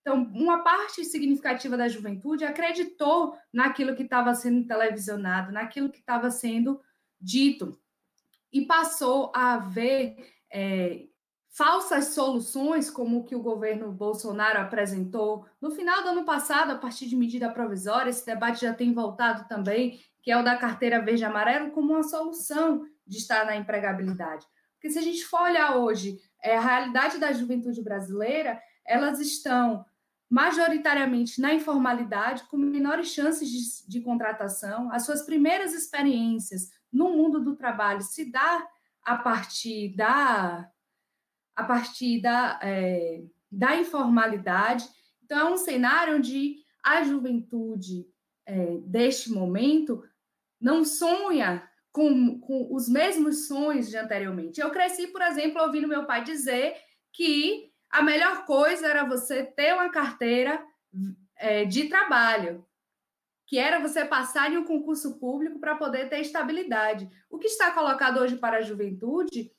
Então, uma parte significativa da juventude acreditou naquilo que estava sendo televisionado, naquilo que estava sendo dito, e passou a ver é, falsas soluções, como o que o governo Bolsonaro apresentou no final do ano passado, a partir de medida provisória. Esse debate já tem voltado também, que é o da carteira verde-amarelo, como uma solução de estar na empregabilidade. Porque se a gente for olhar hoje é, a realidade da juventude brasileira, elas estão majoritariamente na informalidade, com menores chances de, de contratação. As suas primeiras experiências no mundo do trabalho se dá a partir da a partir da, é, da informalidade. Então, é um cenário onde a juventude é, deste momento não sonha com, com os mesmos sonhos de anteriormente. Eu cresci, por exemplo, ouvindo meu pai dizer que a melhor coisa era você ter uma carteira é, de trabalho, que era você passar em um concurso público para poder ter estabilidade. O que está colocado hoje para a juventude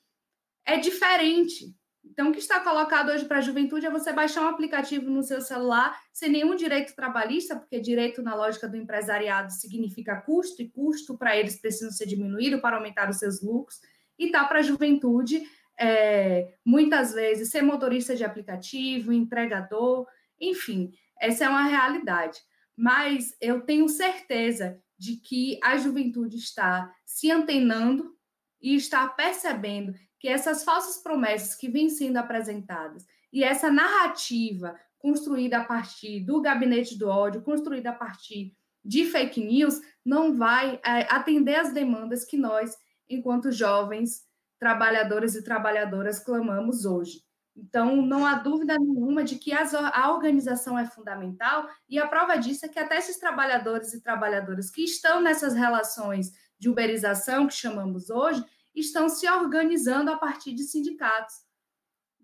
é diferente. Então, o que está colocado hoje para a juventude é você baixar um aplicativo no seu celular sem nenhum direito trabalhista, porque direito na lógica do empresariado significa custo, e custo para eles precisa ser diminuído para aumentar os seus lucros. E tá para a juventude, é, muitas vezes, ser motorista de aplicativo, entregador, enfim, essa é uma realidade. Mas eu tenho certeza de que a juventude está se antenando e está percebendo que essas falsas promessas que vêm sendo apresentadas e essa narrativa construída a partir do gabinete do ódio, construída a partir de fake news, não vai é, atender às demandas que nós, enquanto jovens trabalhadores e trabalhadoras, clamamos hoje. Então, não há dúvida nenhuma de que as, a organização é fundamental, e a prova disso é que até esses trabalhadores e trabalhadoras que estão nessas relações de uberização, que chamamos hoje, estão se organizando a partir de sindicatos.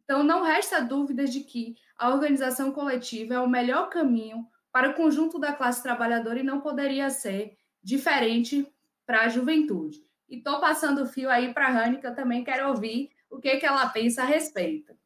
Então, não resta dúvida de que a organização coletiva é o melhor caminho para o conjunto da classe trabalhadora e não poderia ser diferente para a juventude. E estou passando o fio aí para a Rani, que eu também quero ouvir o que, que ela pensa a respeito.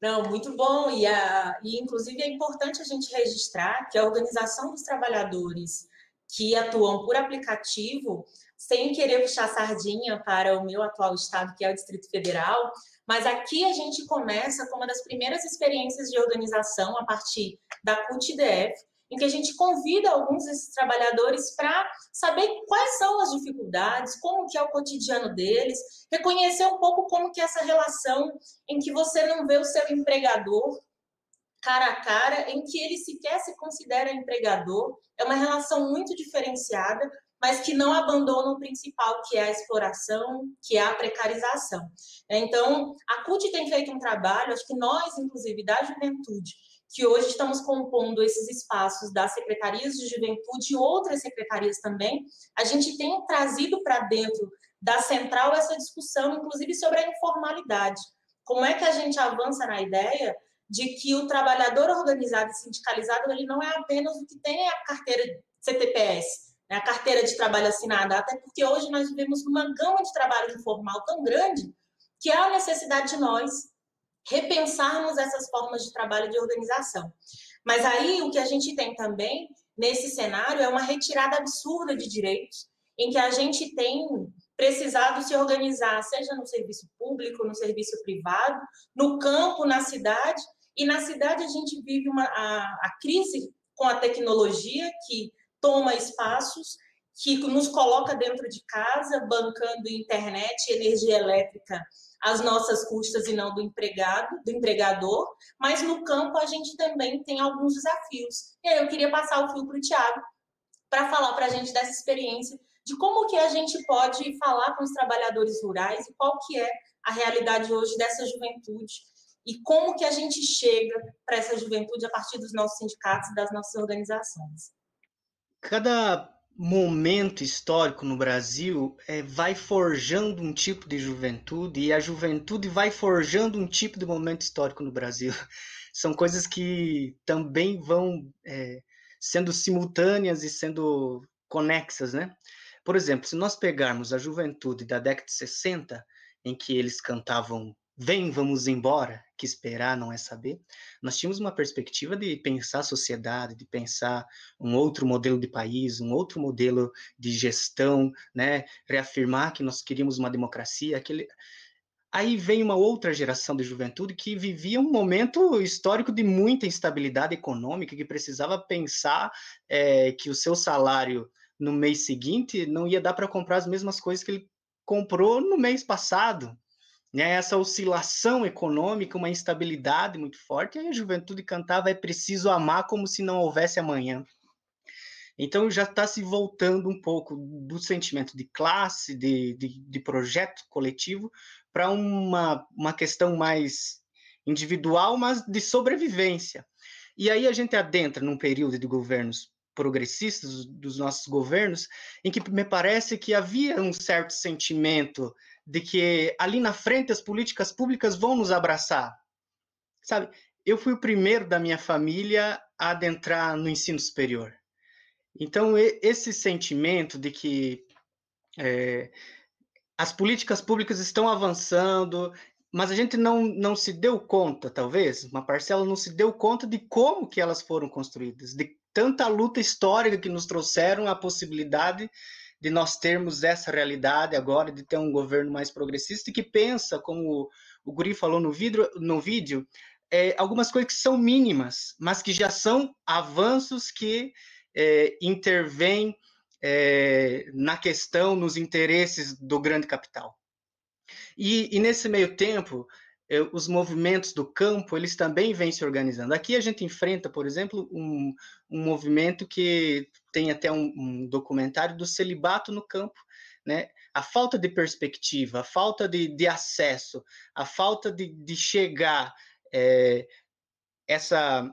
Não, muito bom. E, a, e, inclusive, é importante a gente registrar que a organização dos trabalhadores que atuam por aplicativo sem querer puxar sardinha para o meu atual estado, que é o Distrito Federal, mas aqui a gente começa com uma das primeiras experiências de organização a partir da CUT-DF, em que a gente convida alguns desses trabalhadores para saber quais são as dificuldades, como que é o cotidiano deles, reconhecer um pouco como que é essa relação em que você não vê o seu empregador cara a cara, em que ele sequer se considera empregador, é uma relação muito diferenciada, mas que não abandona o principal, que é a exploração, que é a precarização. Então, a CUT tem feito um trabalho, acho que nós, inclusive, da juventude, que hoje estamos compondo esses espaços das secretarias de juventude e outras secretarias também, a gente tem trazido para dentro da central essa discussão, inclusive sobre a informalidade. Como é que a gente avança na ideia de que o trabalhador organizado e sindicalizado ele não é apenas o que tem a carteira CTPS, né, a carteira de trabalho assinada, até porque hoje nós vivemos numa gama de trabalho informal tão grande que há a necessidade de nós repensarmos essas formas de trabalho de organização. Mas aí o que a gente tem também nesse cenário é uma retirada absurda de direitos, em que a gente tem precisado se organizar, seja no serviço público, no serviço privado, no campo, na cidade. E na cidade a gente vive uma, a, a crise com a tecnologia que toma espaços, que nos coloca dentro de casa, bancando internet, energia elétrica às nossas custas e não do empregado, do empregador, mas no campo a gente também tem alguns desafios. E aí eu queria passar o fio para o Tiago para falar para a gente dessa experiência de como que a gente pode falar com os trabalhadores rurais e qual que é a realidade hoje dessa juventude e como que a gente chega para essa juventude a partir dos nossos sindicatos e das nossas organizações. Cada momento histórico no Brasil é, vai forjando um tipo de juventude e a juventude vai forjando um tipo de momento histórico no Brasil. São coisas que também vão é, sendo simultâneas e sendo conexas, né? Por exemplo, se nós pegarmos a juventude da década de 60, em que eles cantavam Vem, vamos embora, que esperar não é saber. Nós tínhamos uma perspectiva de pensar a sociedade, de pensar um outro modelo de país, um outro modelo de gestão, né? Reafirmar que nós queríamos uma democracia, aquele Aí vem uma outra geração de juventude que vivia um momento histórico de muita instabilidade econômica, que precisava pensar é, que o seu salário no mês seguinte não ia dar para comprar as mesmas coisas que ele comprou no mês passado né, essa oscilação econômica, uma instabilidade muito forte, e a juventude cantava é preciso amar como se não houvesse amanhã. Então já está se voltando um pouco do sentimento de classe, de, de, de projeto coletivo, para uma, uma questão mais individual, mas de sobrevivência. E aí a gente adentra num período de governos progressistas, dos nossos governos, em que me parece que havia um certo sentimento de que ali na frente as políticas públicas vão nos abraçar. Sabe, eu fui o primeiro da minha família a adentrar no ensino superior. Então, esse sentimento de que é, as políticas públicas estão avançando, mas a gente não, não se deu conta, talvez, uma parcela não se deu conta de como que elas foram construídas, de tanta luta histórica que nos trouxeram a possibilidade de nós termos essa realidade agora, de ter um governo mais progressista e que pensa, como o Guri falou no, vidro, no vídeo, é, algumas coisas que são mínimas, mas que já são avanços que é, intervêm é, na questão, nos interesses do grande capital. E, e nesse meio tempo, os movimentos do campo, eles também vêm se organizando. Aqui a gente enfrenta, por exemplo, um, um movimento que tem até um, um, documentário do celibato no campo, né? A falta de perspectiva, a falta de, de acesso, a falta de, de chegar, é, essa,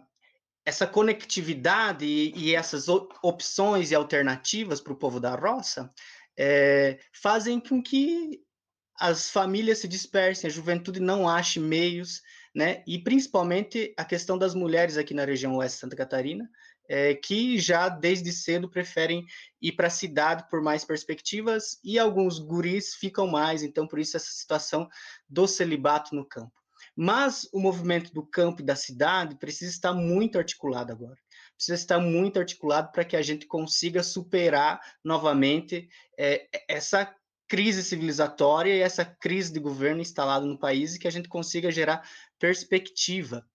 essa conectividade e, e, essas opções e alternativas para o povo da roça é, fazem com que as famílias se dispersem, a juventude não ache meios, né? E principalmente a questão das mulheres aqui na região oeste Santa Catarina, é, que já desde cedo preferem ir para a cidade por mais perspectivas e alguns guris ficam mais, então por isso essa situação do celibato no campo. Mas o movimento do campo e da cidade precisa estar muito articulado agora. Precisa estar muito articulado para que a gente consiga superar novamente é, essa crise civilizatória e essa crise de governo instalada no país e que a gente consiga gerar perspectiva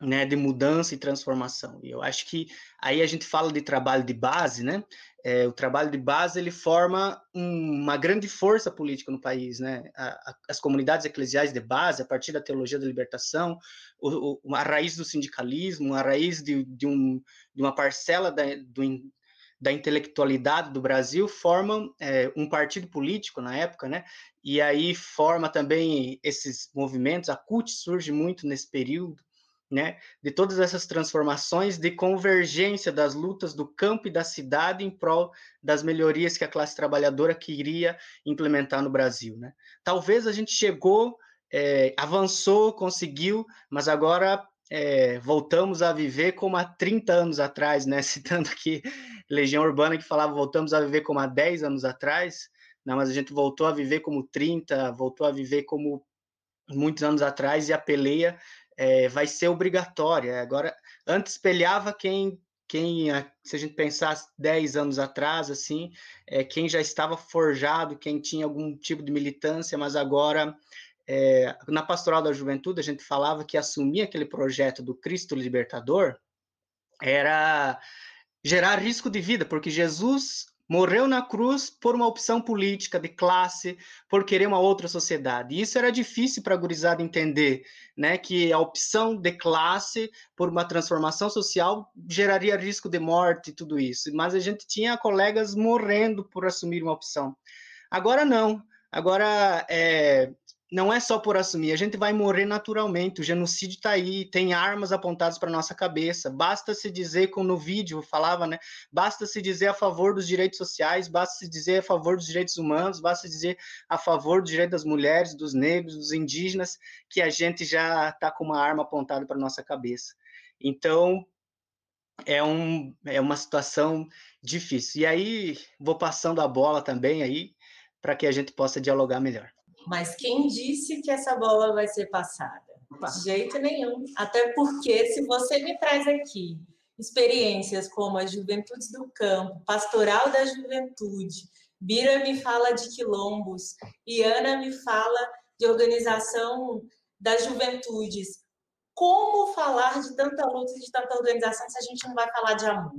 né, de mudança e transformação. E eu acho que aí a gente fala de trabalho de base, né? É, o trabalho de base ele forma um, uma grande força política no país, né? A, a, as comunidades eclesiais de base, a partir da teologia da libertação, o, o, a raiz do sindicalismo, a raiz de, de, um, de uma parcela da, do, da intelectualidade do Brasil formam é, um partido político na época, né? E aí forma também esses movimentos. A CUT surge muito nesse período, né? De todas essas transformações de convergência das lutas do campo e da cidade em prol das melhorias que a classe trabalhadora queria implementar no Brasil, né? Talvez a gente chegou, é, avançou, conseguiu, mas agora é, voltamos a viver como há 30 anos atrás, né? Citando aqui Legião Urbana que falava voltamos a viver como há 10 anos atrás, não, mas a gente voltou a viver como 30, voltou a viver como muitos anos atrás e a peleia é, vai ser obrigatória. Agora, antes peleava quem quem, se a gente pensar 10 anos atrás, assim, é, quem já estava forjado, quem tinha algum tipo de militância, mas agora, é, na Pastoral da Juventude, a gente falava que assumir aquele projeto do Cristo Libertador era gerar risco de vida, porque Jesus morreu na cruz por uma opção política de classe, por querer uma outra sociedade. E isso era difícil para a gurizada entender, né, que a opção de classe por uma transformação social geraria risco de morte e tudo isso. Mas a gente tinha colegas morrendo por assumir uma opção. Agora não. Agora é, não é só por assumir, a gente vai morrer naturalmente. O genocídio está aí, tem armas apontadas para nossa cabeça. Basta se dizer, como no vídeo falava, né? Basta se dizer a favor dos direitos sociais, basta se dizer a favor dos direitos humanos, basta se dizer a favor do direito das mulheres, dos negros, dos indígenas, que a gente já está com uma arma apontada para nossa cabeça. Então, é, um, é uma situação difícil. E aí, vou passando a bola também aí, para que a gente possa dialogar melhor. Mas quem disse que essa bola vai ser passada? De jeito nenhum. Até porque, se você me traz aqui experiências como as Juventudes do Campo, Pastoral da Juventude, Bira me fala de quilombos, e Ana me fala de organização das juventudes. Como falar de tanta luta e de tanta organização se a gente não vai falar de amor?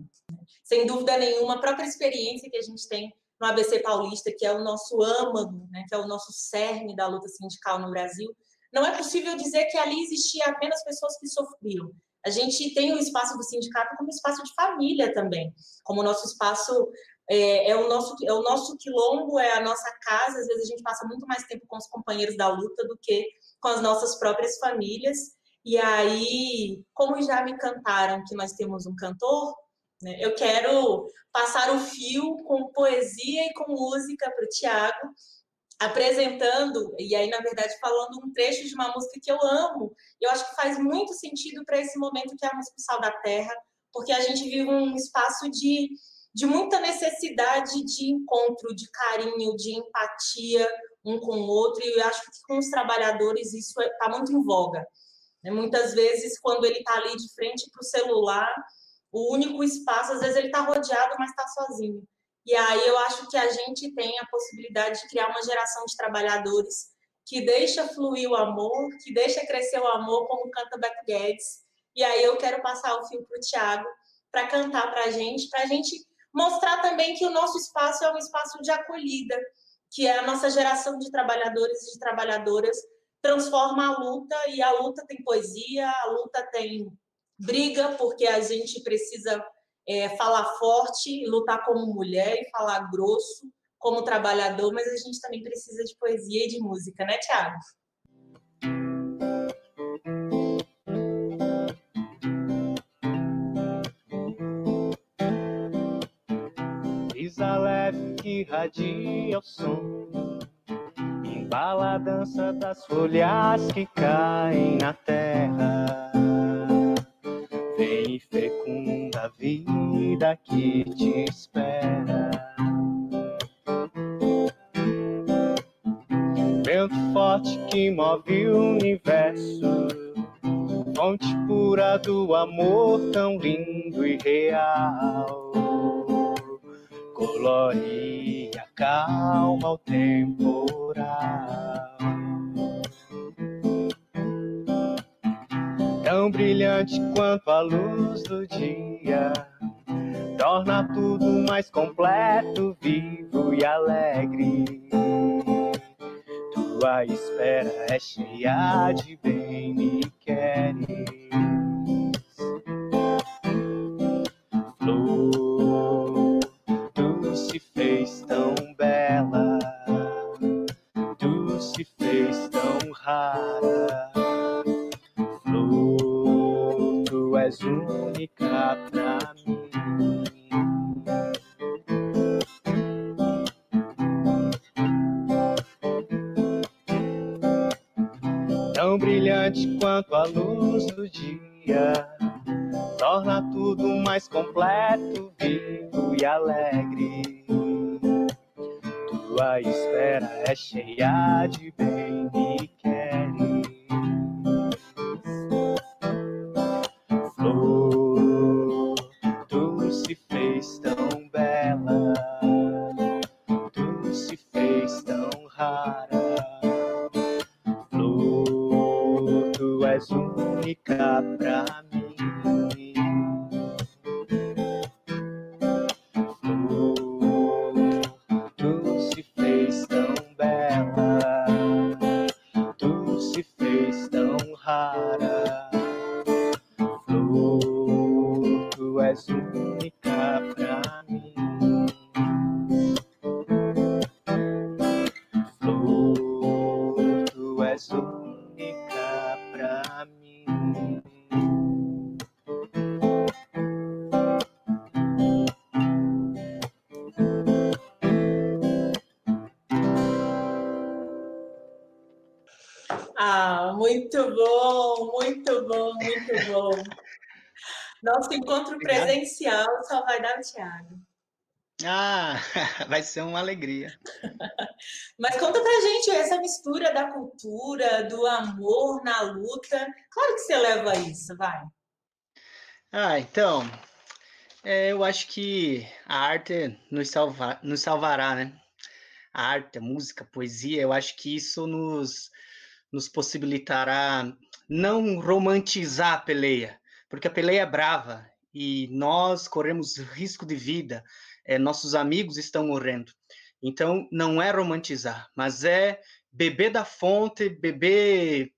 Sem dúvida nenhuma, a própria experiência que a gente tem no ABC Paulista, que é o nosso âmago, né, que é o nosso cerne da luta sindical no Brasil, não é possível dizer que ali existia apenas pessoas que sofriam. A gente tem o espaço do sindicato como espaço de família também, como nosso espaço é, é, o nosso é o nosso quilombo, é a nossa casa. Às vezes a gente passa muito mais tempo com os companheiros da luta do que com as nossas próprias famílias. E aí, como já me cantaram que nós temos um cantor? Eu quero passar o fio com poesia e com música para o Tiago, apresentando, e aí, na verdade, falando um trecho de uma música que eu amo. Eu acho que faz muito sentido para esse momento que é a música Sal da Terra, porque a gente vive um espaço de, de muita necessidade de encontro, de carinho, de empatia um com o outro, e eu acho que com os trabalhadores isso está é, muito em voga. Né? Muitas vezes, quando ele está ali de frente para o celular, o único espaço, às vezes ele está rodeado, mas está sozinho. E aí eu acho que a gente tem a possibilidade de criar uma geração de trabalhadores que deixa fluir o amor, que deixa crescer o amor, como canta Beto Guedes. E aí eu quero passar o fio para o Tiago para cantar para a gente, para a gente mostrar também que o nosso espaço é um espaço de acolhida, que é a nossa geração de trabalhadores e de trabalhadoras transforma a luta, e a luta tem poesia, a luta tem briga porque a gente precisa é, falar forte, lutar como mulher e falar grosso como trabalhador, mas a gente também precisa de poesia e de música, né, Tiago? Brisa leve que irradia o som Embala a dança das folhas que caem na terra vida que te espera. Vento forte que move o universo, fonte pura do amor tão lindo e real. Colore e acalma o temporal. Brilhante quanto a luz do dia. Torna tudo mais completo, vivo e alegre. Tua espera é cheia de bem, me queres. Tão brilhante quanto a luz do dia, torna tudo mais completo, vivo e alegre. Tua espera é cheia de bem só vai dar o Thiago. Ah, vai ser uma alegria. Mas conta pra gente essa mistura da cultura, do amor na luta. Claro que você leva isso, vai. Ah, então, é, eu acho que a arte nos, salva, nos salvará, né? A arte, a música, a poesia, eu acho que isso nos, nos possibilitará não romantizar a peleia, porque a peleia é brava e nós corremos risco de vida, é, nossos amigos estão morrendo. Então, não é romantizar, mas é beber da fonte, beber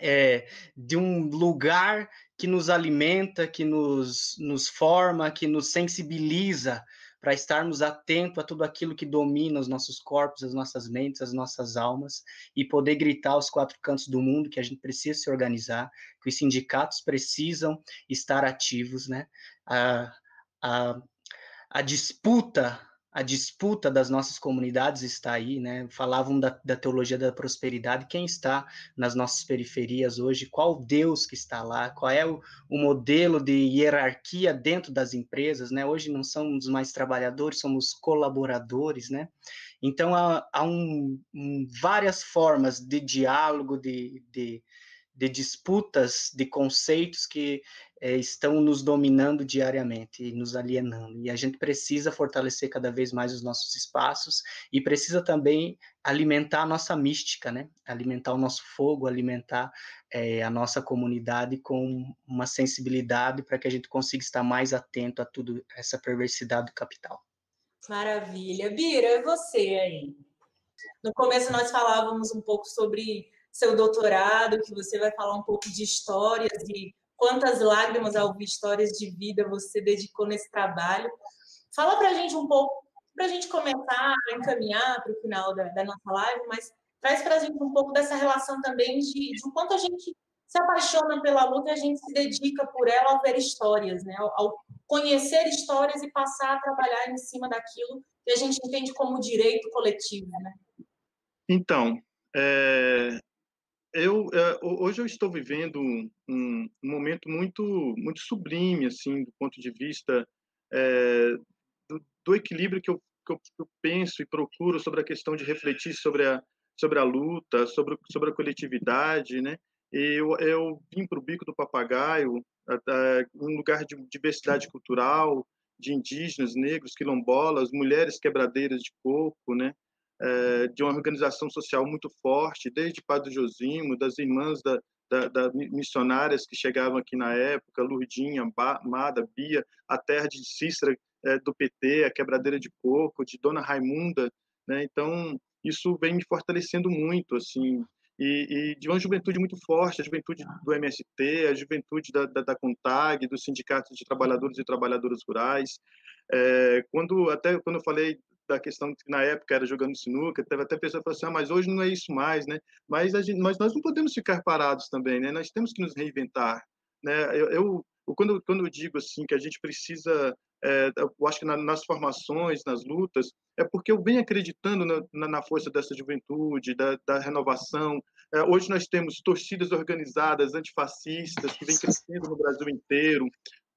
é, de um lugar que nos alimenta, que nos, nos forma, que nos sensibiliza para estarmos atentos a tudo aquilo que domina os nossos corpos, as nossas mentes, as nossas almas, e poder gritar aos quatro cantos do mundo que a gente precisa se organizar, que os sindicatos precisam estar ativos, né? A, a, a disputa a disputa das nossas comunidades está aí, né? Falavam da, da, teologia da prosperidade. Quem está nas nossas periferias hoje? Qual Deus que está lá? Qual é o, o modelo de hierarquia dentro das empresas, né? Hoje não somos mais trabalhadores, somos colaboradores, né? Então há, há um, um, várias formas de diálogo, de, de, de disputas, de conceitos que é, estão nos dominando diariamente e nos alienando. E a gente precisa fortalecer cada vez mais os nossos espaços e precisa também alimentar a nossa mística, né? Alimentar o nosso fogo, alimentar é, a nossa comunidade com uma sensibilidade para que a gente consiga estar mais atento a tudo essa perversidade do capital. Maravilha. Bira, e você aí? No começo nós falávamos um pouco sobre seu doutorado, que você vai falar um pouco de histórias e quantas lágrimas ao histórias de vida você dedicou nesse trabalho. Fala para a gente um pouco, para a gente começar a encaminhar para o final da, da, nossa live, mas traz para a gente um pouco dessa relação também de, de quanto a gente se apaixona pela luta e a gente se dedica por ela ao ver histórias, né? ao, ao conhecer histórias e passar a trabalhar em cima daquilo que a gente entende como direito coletivo. Né? Então, é, eu hoje eu estou vivendo um, um, momento muito muito sublime assim do ponto de vista é, do, do, equilíbrio que eu, que eu, penso e procuro sobre a questão de refletir sobre a sobre a luta sobre sobre a coletividade né? Eu, eu vim para o bico do papagaio um lugar de diversidade cultural de indígenas negros quilombolas mulheres quebradeiras de coco né é, de uma organização social muito forte, desde Padre Josimo, das irmãs da, da, da, missionárias que chegavam aqui na época, Lurdinha, Mada, Bia, a terra de Cícera é, do PT, a quebradeira de coco, de Dona Raimunda, né? Então isso vem me fortalecendo muito, assim, e, e, de uma juventude muito forte, a juventude do MST, a juventude da, da, da CONTAG, dos sindicatos de trabalhadores e trabalhadoras rurais. É, quando até quando eu falei da questão que na época era jogando sinuca, teve até pessoa que falou assim, ah, mas hoje não é isso mais, né? Mas, a gente, mas nós não podemos ficar parados também, né? Nós temos que nos reinventar, né? Eu, eu quando, quando eu digo assim que a gente precisa, é, eu acho que na, nas formações, nas lutas, é porque eu venho acreditando na, na, na força dessa juventude, da, da renovação. É, hoje nós temos torcidas organizadas antifascistas que vem crescendo no Brasil inteiro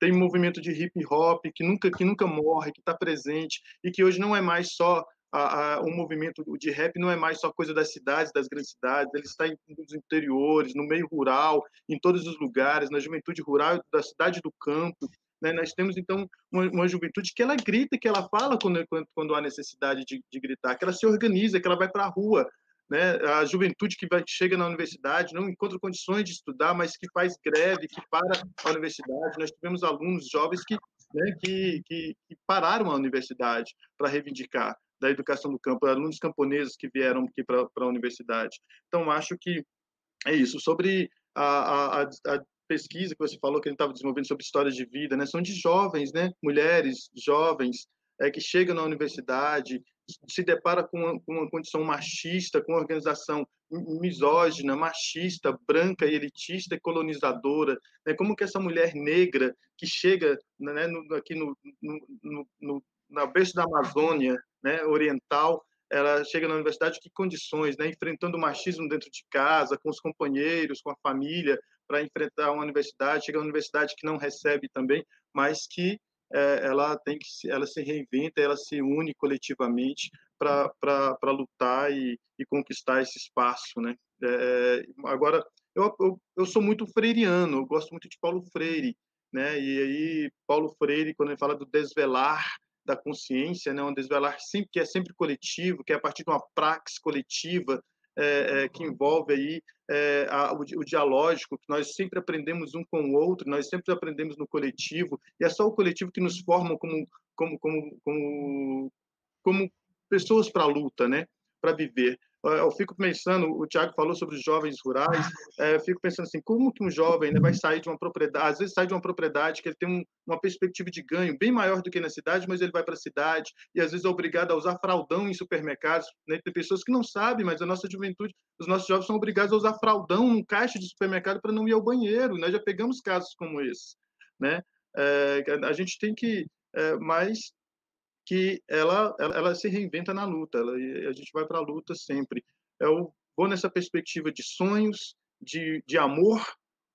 tem movimento de hip hop que nunca que nunca morre, que está presente e que hoje não é mais só a, a, um movimento de rap não é mais só coisa das cidades, das grandes cidades, ele está em, nos interiores, no meio rural, em todos os lugares, na juventude rural da cidade do campo, Né? Nós temos, então, uma, uma, juventude que ela grita, que ela fala quando, quando, quando há necessidade de, de, gritar, que ela se organiza, que ela vai para a rua. Né? A juventude que vai, chega na universidade não encontra condições de estudar, mas que faz greve, que para a universidade. Nós tivemos alunos jovens que, né, que, que, que pararam a universidade para reivindicar da educação do campo, alunos camponeses que vieram aqui para a universidade. Então, acho que é isso. Sobre a, a, a pesquisa que você falou que ele estava desenvolvendo sobre histórias de vida, né? São de jovens, né? Mulheres, jovens, é, que chegam na universidade, se depara com uma, com uma condição machista, com uma organização misógina, machista, branca e elitista e colonizadora, né? Como que essa mulher negra que chega, né? No, aqui no, no, no, na berço da Amazônia, né? Oriental, ela chega na universidade que condições, né? Enfrentando o machismo dentro de casa, com os companheiros, com a família, para enfrentar uma universidade, chega uma universidade que não recebe também, mas que é, ela tem que ela se reinventa, ela se une coletivamente para lutar e, e, conquistar esse espaço, né? É, agora eu, eu, eu sou muito freiriano, eu gosto muito de Paulo Freire, né? E aí Paulo Freire quando ele fala do desvelar da consciência, né? Um desvelar sempre que é sempre coletivo, que é a partir de uma praxe coletiva é, é, que envolve aí é, a, o, o, dialógico, que nós sempre aprendemos um com o outro, nós sempre aprendemos no coletivo, e é só o coletivo que nos forma como, como, como, como, como pessoas para a luta, né? Para viver eu fico pensando, o Tiago falou sobre os jovens rurais, é, eu fico pensando assim, como que um jovem né, vai sair de uma propriedade, às vezes sai de uma propriedade que ele tem um, uma perspectiva de ganho bem maior do que na cidade, mas ele vai para a cidade e às vezes é obrigado a usar fraldão em supermercados, né? tem pessoas que não sabem, mas a nossa juventude, os nossos jovens são obrigados a usar fraldão num caixa de supermercado para não ir ao banheiro, nós já pegamos casos como esse, né? É, a gente tem que é, mais que ela, ela, ela se reinventa na luta, ela, a gente vai para a luta sempre. Eu vou nessa perspectiva de sonhos, de, de amor,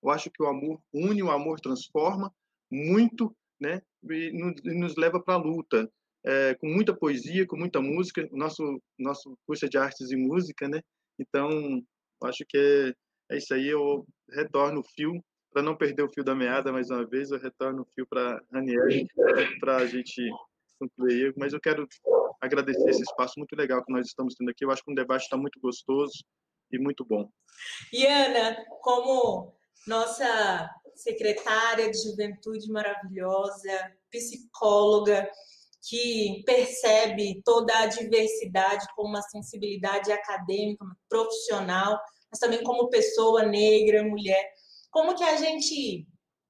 eu acho que o amor une, o amor transforma muito, né? E nos leva para a luta, é, com muita poesia, com muita música. Nosso nosso curso é de artes e música, né? Então, acho que é, é isso aí. Eu retorno o fio para não perder o fio da meada mais uma vez. Eu retorno o fio para Raniel para a gente mas eu quero agradecer esse espaço muito legal que nós estamos tendo aqui. Eu acho que o debate está muito gostoso e muito bom. E Ana, como nossa secretária de juventude maravilhosa, psicóloga, que percebe toda a diversidade com uma sensibilidade acadêmica, profissional, mas também como pessoa negra, mulher. Como que a gente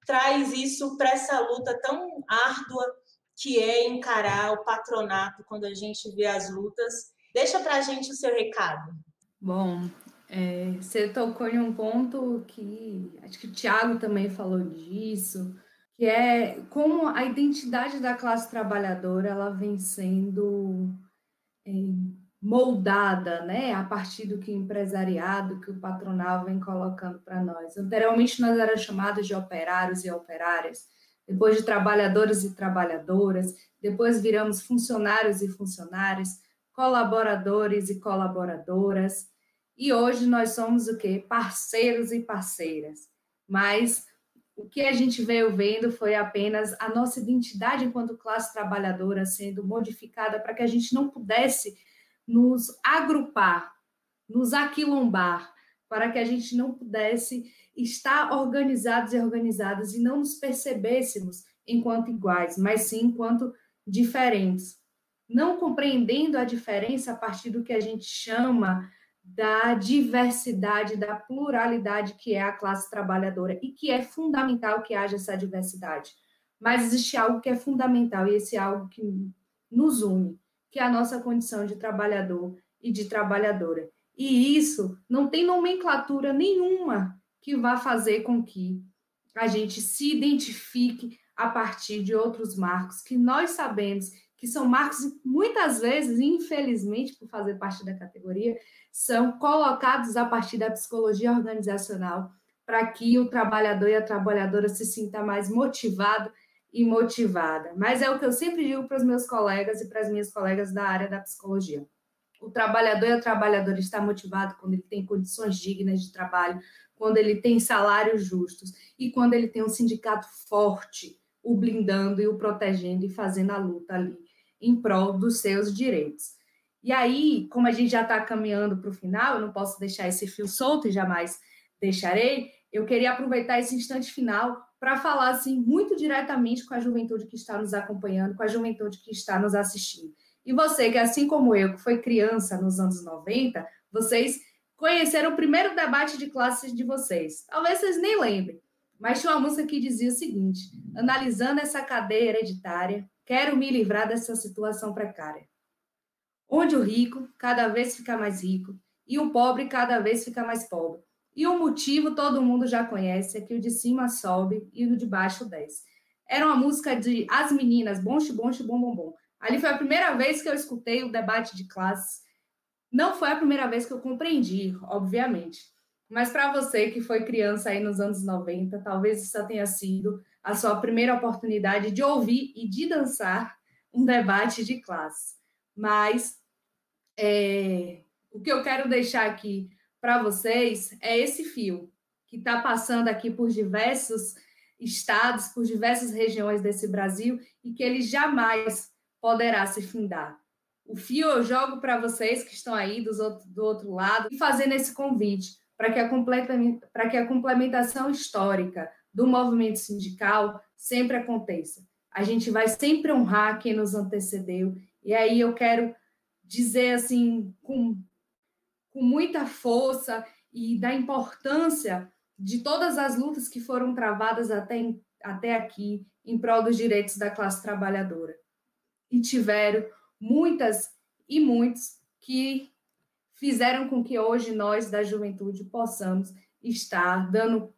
traz isso para essa luta tão árdua que é encarar o patronato quando a gente vê as lutas. Deixa para a gente o seu recado. Bom, é, você tocou em um ponto que acho que o Tiago também falou disso, que é como a identidade da classe trabalhadora ela vem sendo é, moldada, né, a partir do que o empresariado, que o patronal vem colocando para nós. Anteriormente nós éramos chamados de operários e operárias depois de trabalhadores e trabalhadoras, depois viramos funcionários e funcionários, colaboradores e colaboradoras, e hoje nós somos o quê? Parceiros e parceiras. Mas o que a gente veio vendo foi apenas a nossa identidade enquanto classe trabalhadora sendo modificada para que a gente não pudesse nos agrupar, nos aquilombar, para que a gente não pudesse estar organizados e organizadas e não nos percebêssemos enquanto iguais, mas sim enquanto diferentes. Não compreendendo a diferença a partir do que a gente chama da diversidade, da pluralidade que é a classe trabalhadora e que é fundamental que haja essa diversidade. Mas existe algo que é fundamental e esse é algo que nos une, que é a nossa condição de trabalhador e de trabalhadora. E isso não tem nomenclatura nenhuma que vá fazer com que a gente se identifique a partir de outros marcos que nós sabemos que são marcos muitas vezes, infelizmente, por fazer parte da categoria, são colocados a partir da psicologia organizacional para que o trabalhador e a trabalhadora se sinta mais motivado e motivada. Mas é o que eu sempre digo para os meus colegas e para as minhas colegas da área da psicologia. O trabalhador e a trabalhadora está motivado quando ele tem condições dignas de trabalho, quando ele tem salários justos e quando ele tem um sindicato forte, o blindando e o protegendo e fazendo a luta ali em prol dos seus direitos. E aí, como a gente já está caminhando para o final, eu não posso deixar esse fio solto e jamais deixarei, eu queria aproveitar esse instante final para falar assim muito diretamente com a juventude que está nos acompanhando, com a juventude que está nos assistindo. E você, que assim como eu, que foi criança nos anos 90, vocês conheceram o primeiro debate de classes de vocês. Talvez vocês nem lembrem, mas tinha uma música que dizia o seguinte: analisando essa cadeia hereditária, quero me livrar dessa situação precária. Onde o rico cada vez fica mais rico e o pobre cada vez fica mais pobre. E o motivo todo mundo já conhece, é que o de cima sobe e o de baixo desce. Era uma música de As Meninas, Bom Bom Bom Bom Bom. Ali foi a primeira vez que eu escutei o debate de classes. Não foi a primeira vez que eu compreendi, obviamente. Mas para você que foi criança aí nos anos 90, talvez isso tenha sido a sua primeira oportunidade de ouvir e de dançar um debate de classes. Mas é, o que eu quero deixar aqui para vocês é esse fio que está passando aqui por diversos estados, por diversas regiões desse Brasil e que ele jamais poderá se findar. O fio eu jogo para vocês que estão aí outro, do outro lado e fazendo esse convite para que, que a complementação histórica do movimento sindical sempre aconteça. A gente vai sempre honrar quem nos antecedeu e aí eu quero dizer assim com com muita força e da importância de todas as lutas que foram travadas até, até aqui em prol dos direitos da classe trabalhadora. E tiveram muitas e muitos que fizeram com que hoje nós da juventude possamos estar dando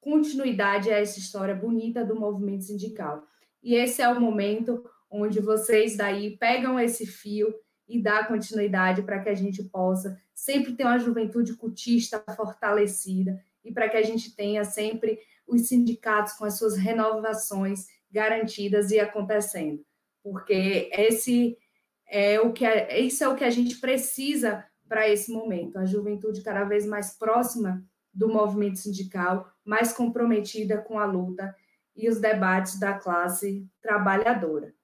continuidade a essa história bonita do movimento sindical. E esse é o momento onde vocês daí pegam esse fio e dá continuidade para que a gente possa sempre ter uma juventude cultista fortalecida e para que a gente tenha sempre os sindicatos com as suas renovações garantidas e acontecendo, porque esse é o que é, isso é o que a gente precisa para esse momento, a juventude cada vez mais próxima do movimento sindical, mais comprometida com a luta e os debates da classe trabalhadora.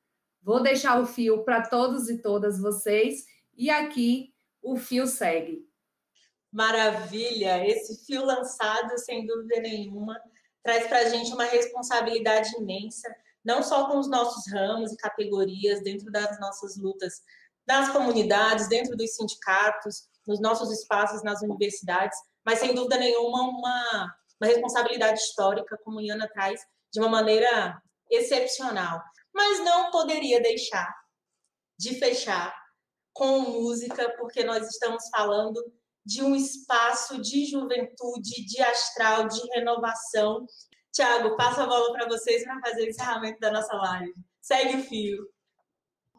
Vou deixar o fio para todos e todas vocês e aqui o fio segue. Maravilha! Esse fio lançado, sem dúvida nenhuma, traz para a gente uma responsabilidade imensa, não só com os nossos ramos e categorias dentro das nossas lutas nas comunidades, dentro dos sindicatos, nos nossos espaços nas universidades, mas sem dúvida nenhuma uma, uma responsabilidade histórica, como Iana traz, de uma maneira excepcional mas não poderia deixar de fechar com música, porque nós estamos falando de um espaço de juventude, de astral, de renovação. Tiago, passo a bola para vocês para fazer o encerramento da nossa live. Segue o fio.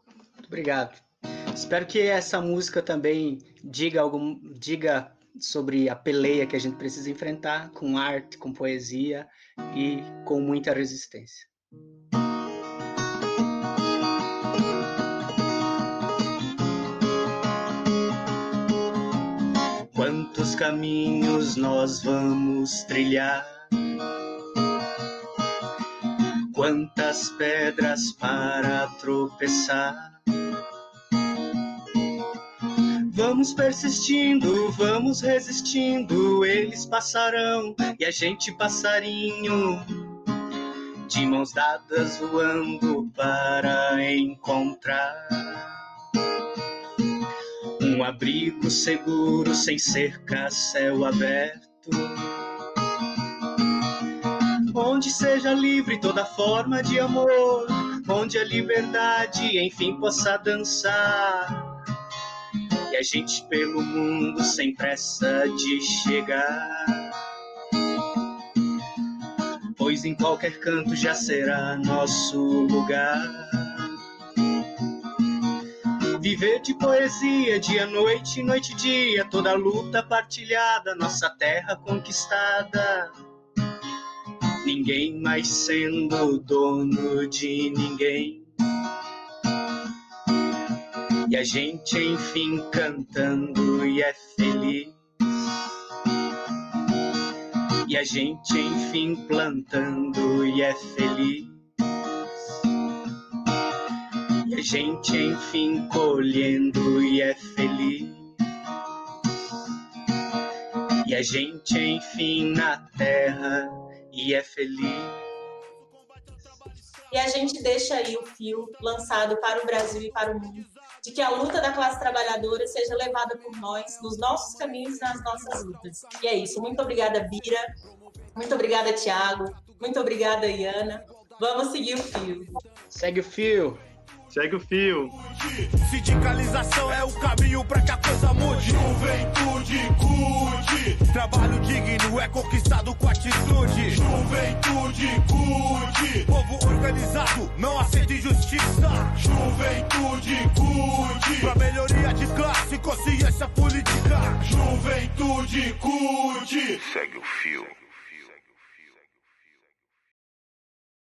Muito obrigado. Espero que essa música também diga algum, diga sobre a peleia que a gente precisa enfrentar com arte, com poesia e com muita resistência. quantos caminhos nós vamos trilhar, quantas pedras para tropeçar. Vamos persistindo, vamos resistindo, eles passarão e a gente passarinho, de mãos dadas voando para encontrar um abrigo seguro, sem cerca, céu aberto. Onde seja livre toda forma de amor, onde a liberdade enfim possa dançar. E a gente pelo mundo sem pressa de chegar. Pois em qualquer canto já será nosso lugar. Viver de poesia, dia, noite, noite, dia, toda luta partilhada, nossa terra conquistada. Ninguém mais sendo dono de ninguém. E a gente enfim cantando e é feliz. E a gente enfim plantando e é feliz. E a gente enfim colhendo e é feliz. E a gente enfim na terra e é feliz. E a gente deixa aí o fio lançado para o Brasil e para o mundo de que a luta da classe trabalhadora seja levada por nós nos nossos caminhos e nas nossas lutas. E é isso. Muito obrigada, Bira. Muito obrigada, Tiago. Muito obrigada, Iana. Vamos seguir o fio. Segue o fio. Segue o fio. Sindicalização é o caminho para que a coisa mude. Juventude cuide. Trabalho digno é conquistado com atitude. Juventude cuide. Povo organizado não aceita injustiça. Juventude cuide. Pra melhoria de classe, consciência política. Juventude cuide. Segue o fio.